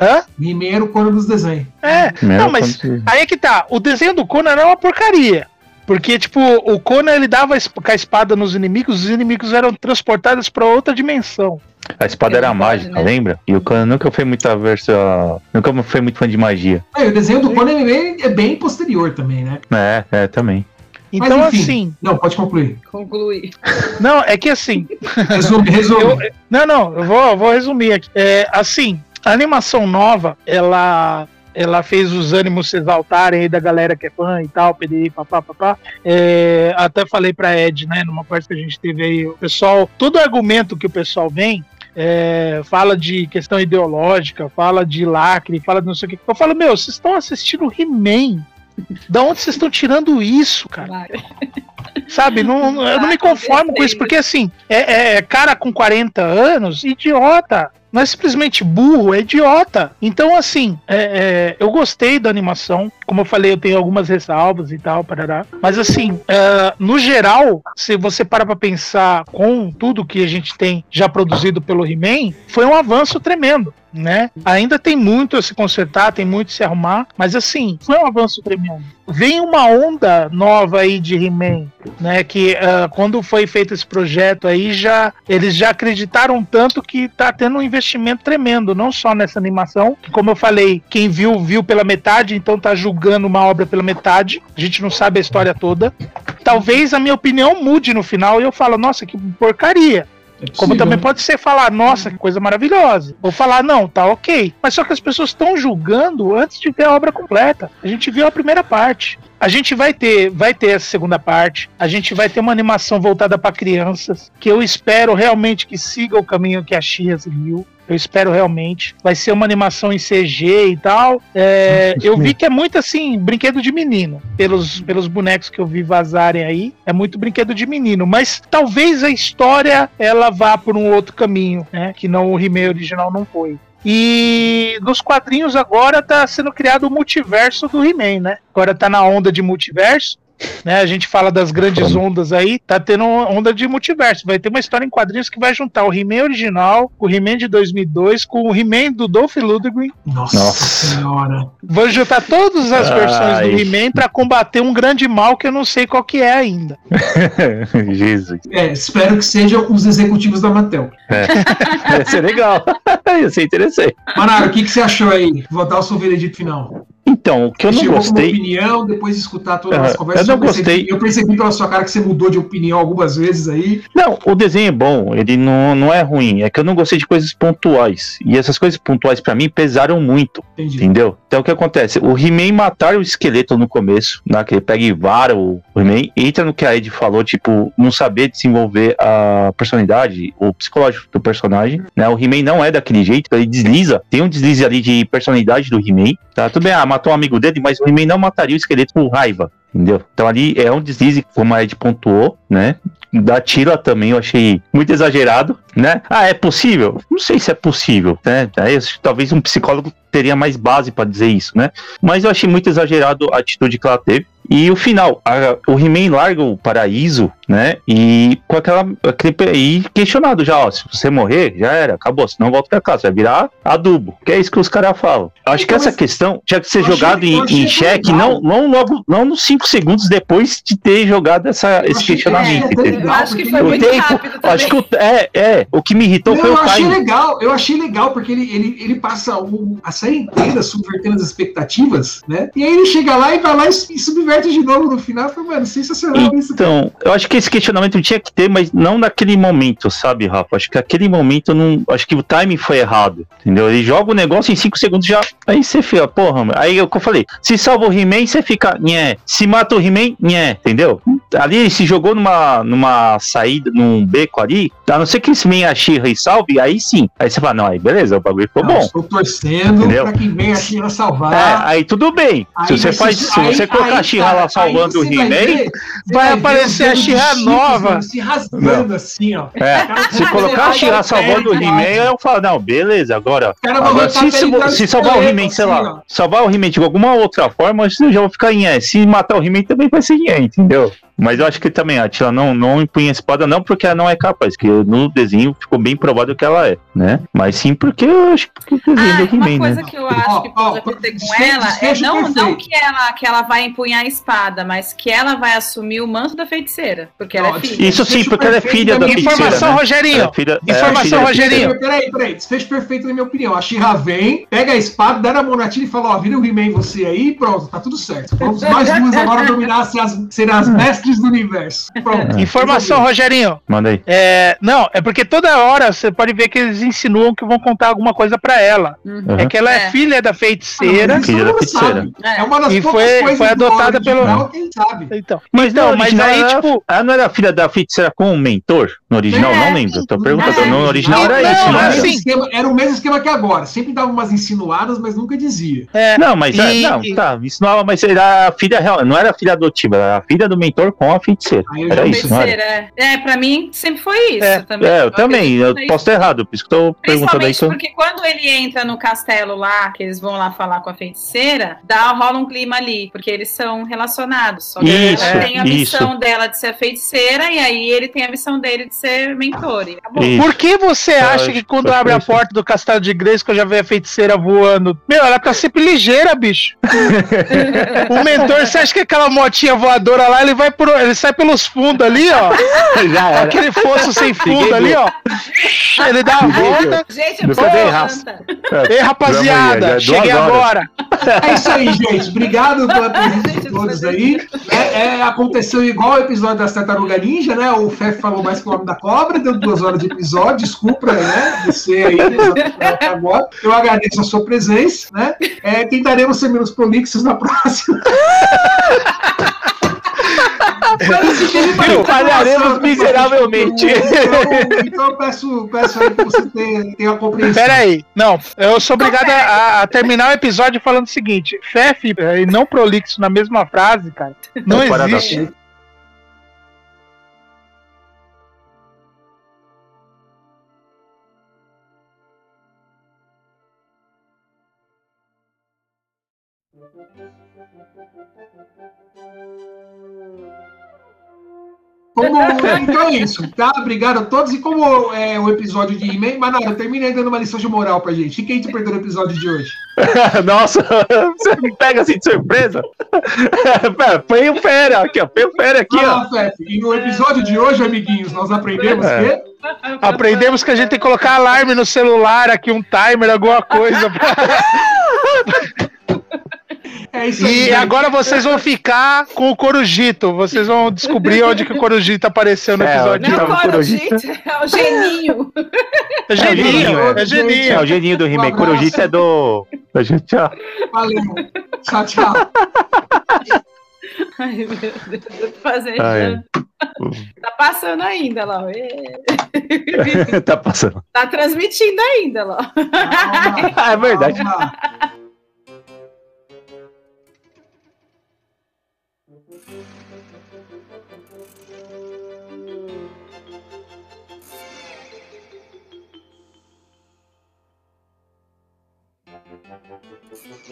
Hã? He-Man era o Conan dos desenhos. É, Né, não, mas aí é que tá. O desenho do Conan era uma porcaria. Porque, tipo, o Conan ele dava com a espada nos inimigos, os inimigos eram transportados pra outra dimensão. A espada É era verdade, mágica, né? lembra? E o Conan nunca foi muito aversão. Nunca foi muito fã de magia. Aí, o desenho do Conan é é bem posterior também, né? É, é, também. Então, Mas, enfim. assim. Não, pode concluir. Concluir. Não, é que assim. Resume, resume. Eu- não, não, eu vou, vou resumir aqui. É, assim, a animação nova, ela. Ela fez os ânimos se exaltarem aí da galera que é fã e tal, PDI, papá, papá. É, até falei pra Ed, né, numa parte que a gente teve aí, o pessoal, todo argumento que o pessoal vem, é, fala de questão ideológica, fala de lacre, fala de não sei o que. Eu falo, meu, vocês estão assistindo He-Man. Da onde vocês estão tirando isso, cara? Sabe, não, não- eu não me conformo com isso, porque assim, é, é cara com 40 anos, idiota. Não é simplesmente burro, é idiota. Então, assim, é, é, eu gostei da animação. Como eu falei, eu tenho algumas ressalvas e tal, parará. Mas, assim, é, no geral, se você para pra pensar com tudo que a gente tem já produzido pelo He-Man, foi um avanço tremendo. Né? Ainda tem muito a se consertar, tem muito a se arrumar, mas assim, foi um avanço tremendo. Vem uma onda nova aí de He-Man, né? Que ah, quando foi feito esse projeto aí, já eles já acreditaram tanto que tá tendo um investimento tremendo, não só nessa animação, que como eu falei, quem viu, viu pela metade, então tá julgando uma obra pela metade. A gente não sabe a história toda. Talvez a minha opinião mude no final e eu falo, nossa, que porcaria. É Como também né? pode ser falar, nossa, que coisa maravilhosa. Ou falar, não, tá ok. Mas só que as pessoas estão julgando antes de ver a obra completa. A gente viu a primeira parte. A gente vai ter, vai ter essa segunda parte. A gente vai ter uma animação voltada para crianças, que eu espero realmente que siga o caminho que a Chia seguiu. Eu espero realmente. Vai ser uma animação em CG e tal. É, eu vi que é muito assim, brinquedo de menino. Pelos, pelos bonecos que eu vi vazarem aí. É muito brinquedo de menino. Mas talvez a história ela vá por um outro caminho, né? Que não o He-Man original não foi. E nos quadrinhos agora tá sendo criado o multiverso do He-Man, né? Agora tá na onda de multiverso. Né, a gente fala das grandes ondas aí, tá tendo onda de multiverso. Vai ter uma história em quadrinhos que vai juntar o He-Man original, o He-Man de 2002, com o He-Man do Dolph Lundgren. Nossa, Nossa. senhora. Vão juntar todas as versões Ai. do He-Man pra combater um grande mal que eu não sei qual que é ainda. Jesus. É, espero que sejam os executivos da Mattel. Ia ser legal. Ia ser interessante. Manaro, o que, que você achou aí? Vou dar o seu veredito final. Então, o que eu não Chegou com uma gostei. opinião, depois de escutar todas Ah, as conversas. eu não percebi- gostei. eu percebi pela sua cara que você mudou de opinião algumas vezes aí. Não, o desenho é bom, ele não, não é ruim. É que eu não gostei de coisas pontuais. E essas coisas pontuais, pra mim, pesaram muito. Entendi. Entendeu? Então o que acontece? O He-Man mataram o esqueleto no começo, né? Que ele pega e vara o o He-Man, entra no que a Ed falou, tipo, não saber desenvolver a personalidade, o psicológico do personagem, né? O He-Man não é daquele jeito, ele desliza, tem um deslize ali de personalidade do He-Man, tá? Tudo bem, ah, matou um amigo dele, mas o He-Man não mataria o esqueleto por raiva, entendeu? Então ali é um deslize, como a Ed pontuou, né? Da Tila também eu achei muito exagerado, né? Ah, é possível? Não sei se é possível, né? Aí, talvez um psicólogo teria mais base pra dizer isso, né? Mas eu achei muito exagerado a atitude que ela teve. E o final, a- o He-Man larga o paraíso, né? E com aquela. Aquele, e questionado já, ó, se você morrer, já era, acabou, senão volta pra casa, vai virar adubo. Que é isso que os caras falam. Acho que Então, essa mas- questão tinha que ser eu achei- jogado eu em, em xeque, legal. não, não logo, não nos 5 segundos depois de ter jogado essa, esse questionamento. é? Eu acho que foi muito tempo, rápido também. acho que o, é, é, o que me irritou Não, foi eu o achei time. legal, eu achei legal, porque ele, ele, ele passa o- a série inteira subvertendo as expectativas, né? E aí ele chega lá e vai lá e, e subverte de novo no final. Eu falei, mano, sensacional isso. cara. Então, eu acho que esse questionamento tinha que ter, mas não naquele momento, sabe, Rafa? Acho que aquele momento não. Acho que o timing foi errado. Entendeu? Ele joga o negócio em 5 segundos já. Aí você fica, porra, mano. aí é que eu falei. Se salva o He-Man, você fica, nhé. Se mata o He-Man, nhé, entendeu? Ali ele se jogou numa, numa saída, num beco ali. A não ser que esse Man a e salve, aí sim. Aí você fala, não, aí beleza, o bagulho ficou Não, bom. Estou torcendo Entendeu? pra vem a She-Ra É, salvar. aí tudo bem. Aí se você vai faz, se aí- você colocar a cara, lá salvando o vai He-Man, vai ver aparecer a chiques, nova. Se rasgando assim, ó. é, se colocar a She-Ra salvando o He-Man, eu falo, não, beleza, agora. Vai Agora, se, se, se salvar o He-Man, sei assim, lá, ó. salvar o He-Man de alguma outra forma, eu já vou ficar em é. Se matar o He-Man também vai ser em é, entendeu? Mas eu acho que também a Tia não, não empunha a espada, não porque ela não é capaz, que no desenho ficou bem provado que ela é, né? Mas sim porque eu acho que o desenho Ah, do uma He-Man, coisa né? que eu acho que pode acontecer com ela é não, não que ela, que ela vai empunhar a espada, mas que ela vai assumir o manto da feiticeira. Porque ela é filha. Isso sim, porque ela é filha da feiticeira, Informação, né? Rogerinho. É filha- é, Informação, filha da Rogerinho. Peraí, peraí, desfecho perfeito na minha opinião. A She-Ra vem, pega a espada, dá na mão na Tina e fala, ó, vira o He-Man você aí e pronto, tá tudo certo. Vamos nós duas agora dominar, ser as, ser as mestres do universo. Pronto. Informação, Rogerinho. Manda aí. É, não, é porque toda hora você pode ver que eles insinuam que vão contar alguma coisa pra ela. Uhum. É que ela é, É. filha da feiticeira. Ah, mas Filha da feiticeira. sabe. É. É uma das E poucas foi- coisas foi do adotada pelo- original, Quem sabe? Então, Mas então mas original aí, ela- tipo. Ela não era filha da feiticeira com um mentor? No original, É. não lembro. Tô perguntando. É. No original era Não, isso, Era, não o era? assim- mesmo esquema, era o mesmo esquema que agora. Sempre dava umas insinuadas, mas nunca dizia. É, Não, mas é, E- não, e- tá, isso não, mas era a filha real, não era a filha adotiva, era a filha do mentor com a feiticeira. Eu Era isso, não era? Feiticeira, é. É, pra mim sempre foi isso. É. também. É, eu também, eu posso estar errado, por isso que eu tô perguntando aí. Que eu... porque quando ele entra no castelo lá, que eles vão lá falar com a feiticeira, dá, rola um clima ali, porque eles são relacionados. Só que Isso, ela tem a isso. missão dela de ser a feiticeira e aí ele tem a missão dele de ser mentor. E acabou. Isso. Por que você Ah, acha acho que quando que abre a isso. porta do castelo de Grayskull já vê a feiticeira voando? Meu, ela tá sempre ligeira, bicho. o mentor, você acha que aquela motinha voadora lá, ele vai por, ele sai pelos fundos ali, ó. Já era. Aquele fosso sem fundo ali, ó. Ele dá a volta. Gente, planta. raça. Ei, rapaziada, é cheguei agora. É isso aí, gente. Obrigado pela presença de todos aí. É, é, aconteceu igual o episódio das Tartaruga Ninja, né? O Fef falou mais que o nome da cobra, deu duas horas de episódio. Desculpa, né? Você aí agora. Eu agradeço a sua presença, né? É, tentaremos ser menos prolixos na próxima. Falharemos miseravelmente. Então, então eu peço, peço aí que você tenha, tenha compreensão. Pera aí, não, eu sou obrigado a, a terminar o episódio falando o seguinte: Fef e não prolixo na mesma frase, cara, não parada existe. Como, então é isso, tá? Obrigado a todos. E como é o episódio de He-Man, Manara, eu terminei dando uma lição de moral pra gente. E quem te perdeu no episódio de hoje? Nossa, você me pega assim de surpresa. Põe o fera aqui, ó. Põe o fera aqui, ó. Ah, Fefe, e no episódio de hoje, amiguinhos, nós aprendemos É. que. Aprendemos que a gente tem que colocar alarme no celular aqui, um timer, alguma coisa. É isso aí. E gente. agora vocês vão ficar com o Corujito. Vocês vão descobrir onde que o Corujito apareceu no É, episódio. Não, corujita. gente, é o geninho. É geninho, geninho, é é. geninho. É o geninho do He-Man. Corujita é do. Gente, ó. Valeu. Tchau, tchau. Ai, meu Deus, eu tô fazendo. Ai. Tá passando ainda. Ê. tá passando. Tá transmitindo ainda. Calma, Ah, é verdade. calma.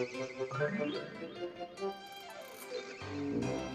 Thank you.